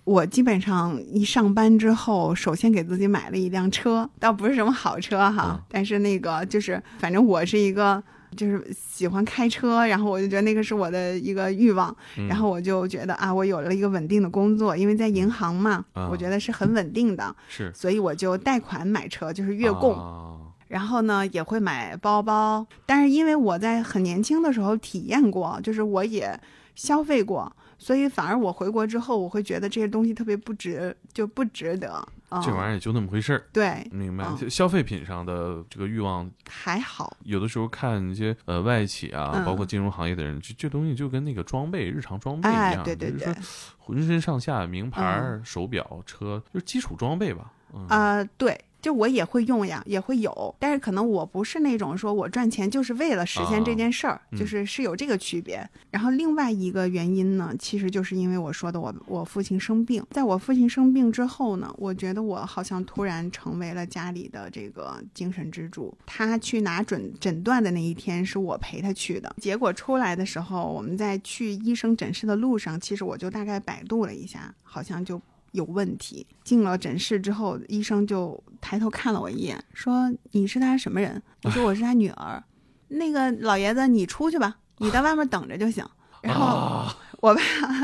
我基本上一上班之后，首先给自己买了一辆车，倒不是什么好车哈，嗯但是那个就是，反正我是一个就是喜欢开车，然后我就觉得那个是我的一个欲望，嗯然后我就觉得啊，我有了一个稳定的工作，因为在银行嘛，啊我觉得是很稳定的，是所以我就贷款买车，就是月供。啊然后呢，也会买包包，但是因为我在很年轻的时候体验过，就是我也消费过，所以反而我回国之后，我会觉得这些东西特别不值，就不值得。嗯、这玩意儿也就那么回事儿。对明白，嗯消费品上的这个欲望，还好，有的时候看一些呃外企啊，嗯包括金融行业的人，这这东西就跟那个装备、日常装备一哎样，，对对对就是说，浑身上下名牌儿、手表、车，就是基础装备吧。嗯啊、对。就我也会用呀，也会有，但是可能我不是那种说我赚钱就是为了实现这件事儿，嗯就是是有这个区别。然后另外一个原因呢，其实就是因为我说的我我父亲生病，在我父亲生病之后呢，我觉得我好像突然成为了家里的这个精神支柱。他去拿准诊断的那一天是我陪他去的，结果出来的时候，我们在去医生诊室的路上，其实我就大概百度了一下，好像就有问题。进了诊室之后，医生就抬头看了我一眼，说：“你是他什么人？”我说：“ 我是他女儿。”那个老爷子，你出去吧，你在外面等着就行。然后啊我爸，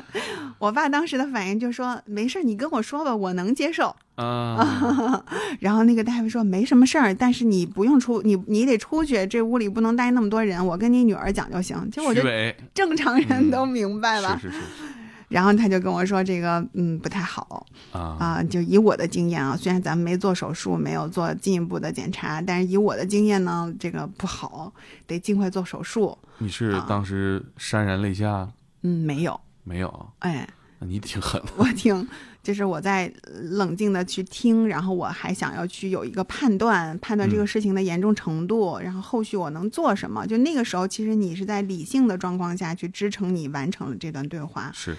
我爸当时的反应就说：“没事，你跟我说吧，我能接受。啊，”然后那个大夫说：“没什么事儿，但是你不用出，你你得出去，这屋里不能待那么多人，我跟你女儿讲就行。”其实我觉得正常人都明白吧。是是是然后他就跟我说：“这个嗯不太好。”啊啊，就以我的经验啊，虽然咱们没做手术，没有做进一步的检查，但是以我的经验呢，这个不好，得尽快做手术。你是啊当时潸然泪下嗯，没有，没有？哎，那你挺狠的。我挺，就是我在冷静的去听，然后我还想要去有一个判断，判断这个嗯事情的严重程度，然后后续我能做什么。就那个时候，其实你是在理性的状况下去支撑你完成了这段对话。是，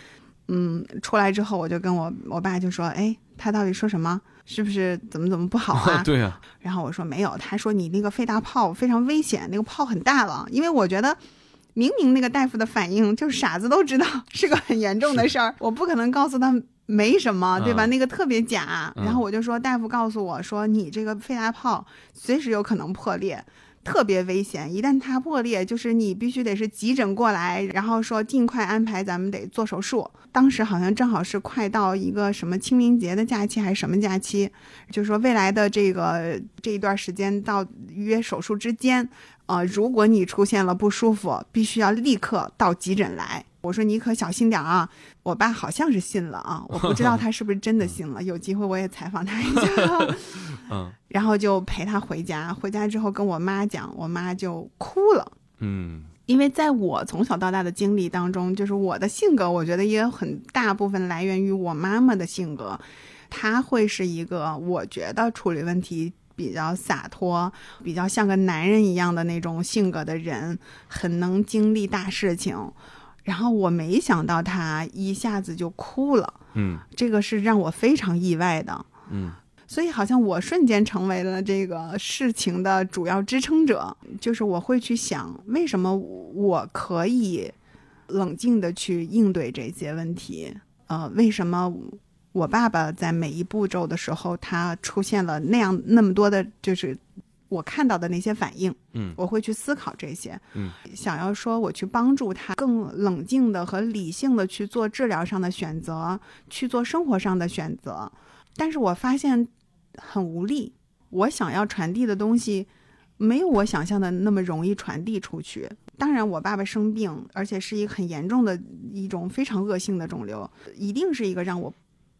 嗯，出来之后我就跟我我爸就说，哎，他到底说什么？是不是怎么怎么不好啊？对啊，然后我说没有，他说你那个肺大泡非常危险，那个泡很大了。因为我觉得，明明那个大夫的反应就是傻子都知道是个很严重的事儿，我不可能告诉他没什么，对吧？嗯那个特别假。嗯然后我就说，大夫告诉我说，你这个肺大泡随时有可能破裂。特别危险，一旦它破裂，就是你必须得是急诊过来，然后说尽快安排咱们得做手术。当时好像正好是快到一个什么清明节的假期还是什么假期，就是说未来的这个这一段时间到约手术之间，呃，如果你出现了不舒服，必须要立刻到急诊来。我说你可小心点啊！我爸好像是信了啊，我不知道他是不是真的信了。有机会我也采访他一下。嗯然后就陪他回家，回家之后跟我妈讲，我妈就哭了。嗯因为在我从小到大的经历当中，就是我的性格，我觉得也有很大部分来源于我妈妈的性格。她会是一个我觉得处理问题比较洒脱、比较像个男人一样的那种性格的人，很能经历大事情。然后我没想到他一下子就哭了，嗯这个是让我非常意外的。嗯所以好像我瞬间成为了这个事情的主要支撑者，就是我会去想，为什么我可以冷静的去应对这些问题？呃，为什么我爸爸在每一步骤的时候，他出现了那样那么多的，就是我看到的那些反应？嗯我会去思考这些，嗯，想要说我去帮助他更冷静的和理性的去做治疗上的选择，去做生活上的选择。但是我发现很无力，我想要传递的东西没有我想象的那么容易传递出去。当然，我爸爸生病，而且是一个很严重的一种非常恶性的肿瘤，一定是一个让我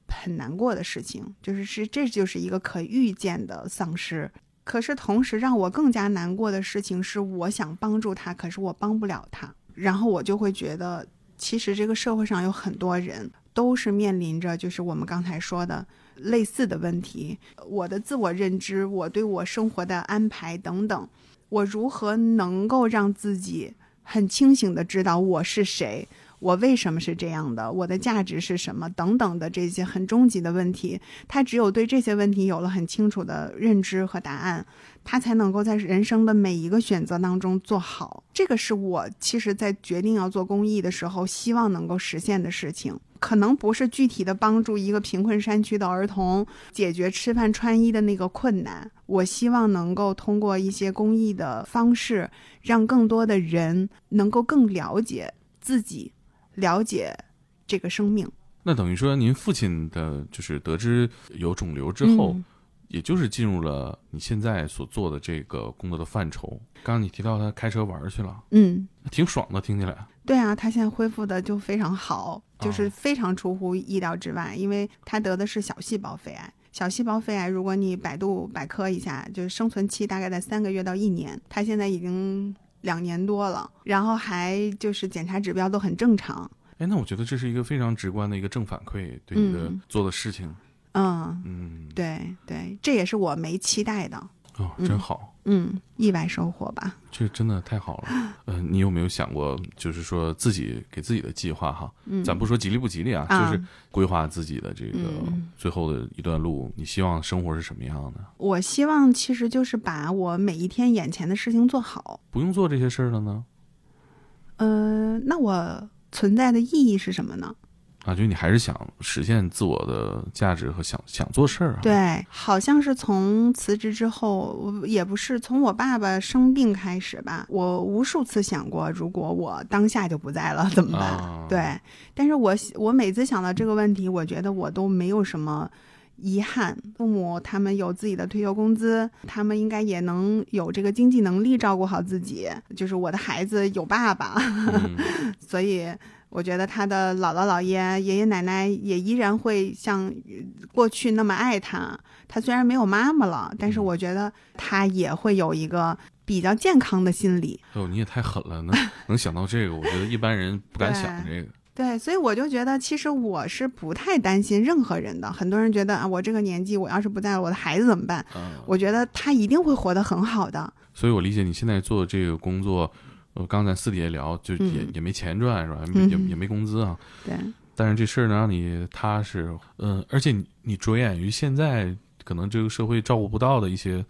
很难过的事情，就是是这就是一个可预见的丧失。可是同时让我更加难过的事情是，我想帮助他，可是我帮不了他，然后我就会觉得，其实这个社会上有很多人都是面临着就是我们刚才说的类似的问题，我的自我认知，我对我生活的安排等等，我如何能够让自己很清醒的知道我是谁，我为什么是这样的，我的价值是什么等等的这些很终极的问题，他只有对这些问题有了很清楚的认知和答案，他才能够在人生的每一个选择当中做好。这个是我其实在决定要做公益的时候，希望能够实现的事情。可能不是具体的帮助一个贫困山区的儿童解决吃饭穿衣的那个困难，我希望能够通过一些公益的方式，让更多的人能够更了解自己，了解这个生命。那等于说，您父亲的就是得知有肿瘤之后，嗯也就是进入了你现在所做的这个工作的范畴。刚刚你提到他开车玩去了，嗯，挺爽的，听起来。对啊，他现在恢复的就非常好，就是哦非常出乎意料之外，因为他得的是小细胞肺癌。小细胞肺癌，如果你百度百科一下，就是生存期大概在三个月到一年，他现在已经两年多了，然后还就是检查指标都很正常。哎，那我觉得这是一个非常直观的一个正反馈，对你的嗯做的事情。嗯，嗯，对对，这也是我没期待的，哦，嗯真好。嗯，意外收获吧。这真的太好了，呃，你有没有想过，就是说自己给自己的计划哈？嗯，咱不说吉利不吉利啊，啊就是规划自己的这个嗯最后的一段路，你希望生活是什么样的？我希望其实就是把我每一天眼前的事情做好。不用做这些事儿了呢？呃，那我存在的意义是什么呢？啊，就你还是想实现自我的价值和想想做事儿啊？，对，好像是从辞职之后，也不是从我爸爸生病开始吧，我无数次想过，如果我当下就不在了怎么办？啊对，但是我我每次想到这个问题，我觉得我都没有什么。遗憾，父母他们有自己的退休工资，他们应该也能有这个经济能力照顾好自己。就是我的孩子有爸爸，嗯 所以我觉得他的姥姥姥爷、爷爷奶奶也依然会像呃过去那么爱他。他虽然没有妈妈了，但是我觉得他也会有一个比较健康的心理。哦，你也太狠了，能能想到这个，我觉得一般人不敢想这个。对，所以我就觉得，其实我是不太担心任何人的。很多人觉得啊，我这个年纪，我要是不在了，我的孩子怎么办？嗯，我觉得他一定会活得很好的。所以我理解你现在做的这个工作，呃，刚才私底下聊，就也、嗯也没钱赚是吧？也嗯也也没工资啊。对，但是这事儿能让你踏实，嗯，而且你你着眼于现在可能这个社会照顾不到的一些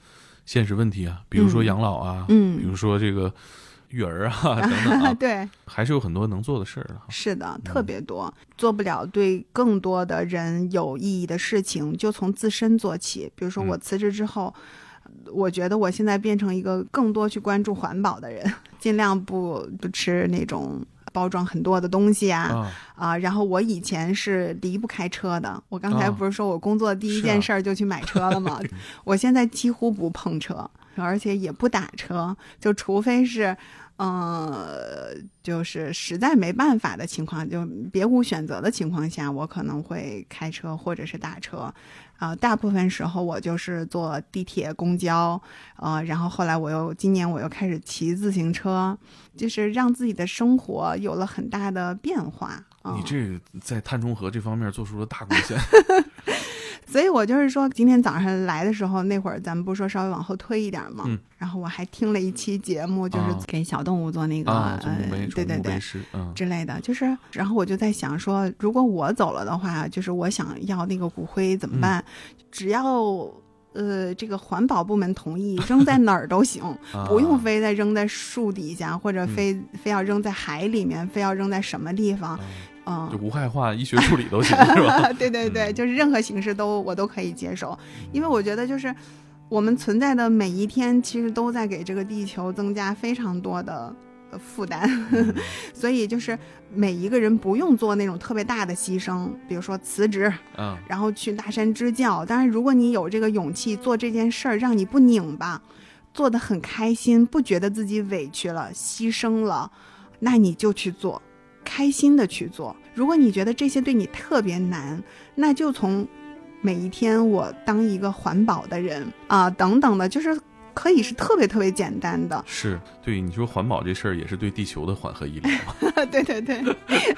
现实问题啊，比如说嗯养老啊，嗯比如说这个育儿啊 等等啊，对，还是有很多能做的事儿的哈。是的，特别多，做不了对更多的人有意义的事情，就从自身做起。比如说我嗯辞职之后，我觉得我现在变成一个更多去关注环保的人，尽量不不吃那种。包装很多的东西啊啊，啊！然后我以前是离不开车的，我刚才啊不是说我工作第一件事儿就去买车了吗？我现在几乎不碰车，而且也不打车，就除非是，呃，就是实在没办法的情况，就别无选择的情况下，我可能会开车或者是打车。啊、大部分时候我就是坐地铁、公交，呃，然后后来我又今年我又开始骑自行车，就是让自己的生活有了很大的变化。啊。你这在碳中和这方面做出了大贡献。所以我就是说，今天早上来的时候，那会儿咱们不是说稍微往后推一点嘛，嗯。然后我还听了一期节目，就是啊。给小动物做那个，啊，呃，对对对嗯，之类的，就是，然后我就在想说，如果我走了的话，就是我想要那个骨灰怎嗯么办？只要呃这个环保部门同意，扔在哪儿都行，啊。不用非得扔在树底下，或者嗯。非、非要扔在海里面，非要扔在什么地方，啊就嗯。无害化医学处理都行是吧？对对对，嗯就是任何形式都我都可以接受，因为我觉得就是我们存在的每一天，其实都在给这个地球增加非常多的呃负担，嗯 所以就是每一个人不用做那种特别大的牺牲，比如说辞职，嗯然后去大山支教。当然，如果你有这个勇气做这件事儿，让你不拧巴，做的很开心，不觉得自己委屈了、牺牲了，那你就去做，开心的去做。如果你觉得这些对你特别难，那就从每一天我当一个环保的人啊、等等的，就是可以是特别特别简单的。是对你说环保这事儿也是对地球的缓和医疗嘛。对对对，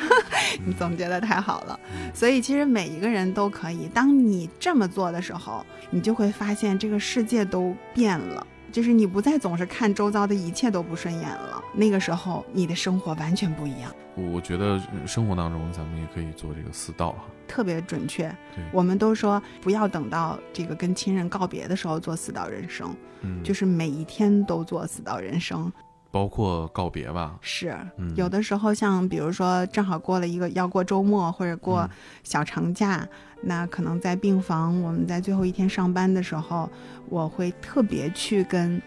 你总结的太好了。嗯所以其实每一个人都可以，当你这么做的时候，你就会发现这个世界都变了。就是你不再总是看周遭的一切都不顺眼了，那个时候你的生活完全不一样，我我觉得呃生活当中咱们也可以做这个四道哈。特别准确。对，我们都说不要等到这个跟亲人告别的时候做四道人生，嗯，就是每一天都做四道人生。包括告别吧。是，嗯，有的时候像比如说正好过了一个要过周末或者过嗯小长假，那可能在病房我们在最后一天上班的时候，我会特别去跟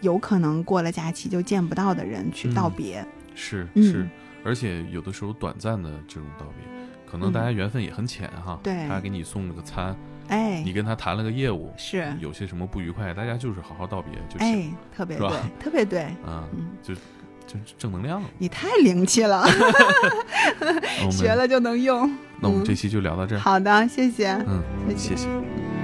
有可能过了假期就见不到的人去道嗯别。是嗯是，而且有的时候短暂的这种道别，可能大家嗯缘分也很浅哈。对他给你送了个餐，哎你，跟他谈了个业务，是，有些什么不愉快，大家就是好好道别就行。哎，特别对，特别对，啊，嗯，就就正能量。你太灵气了，学了就能用。那我们嗯这期就聊到这儿。好的，谢谢，嗯，谢谢谢谢。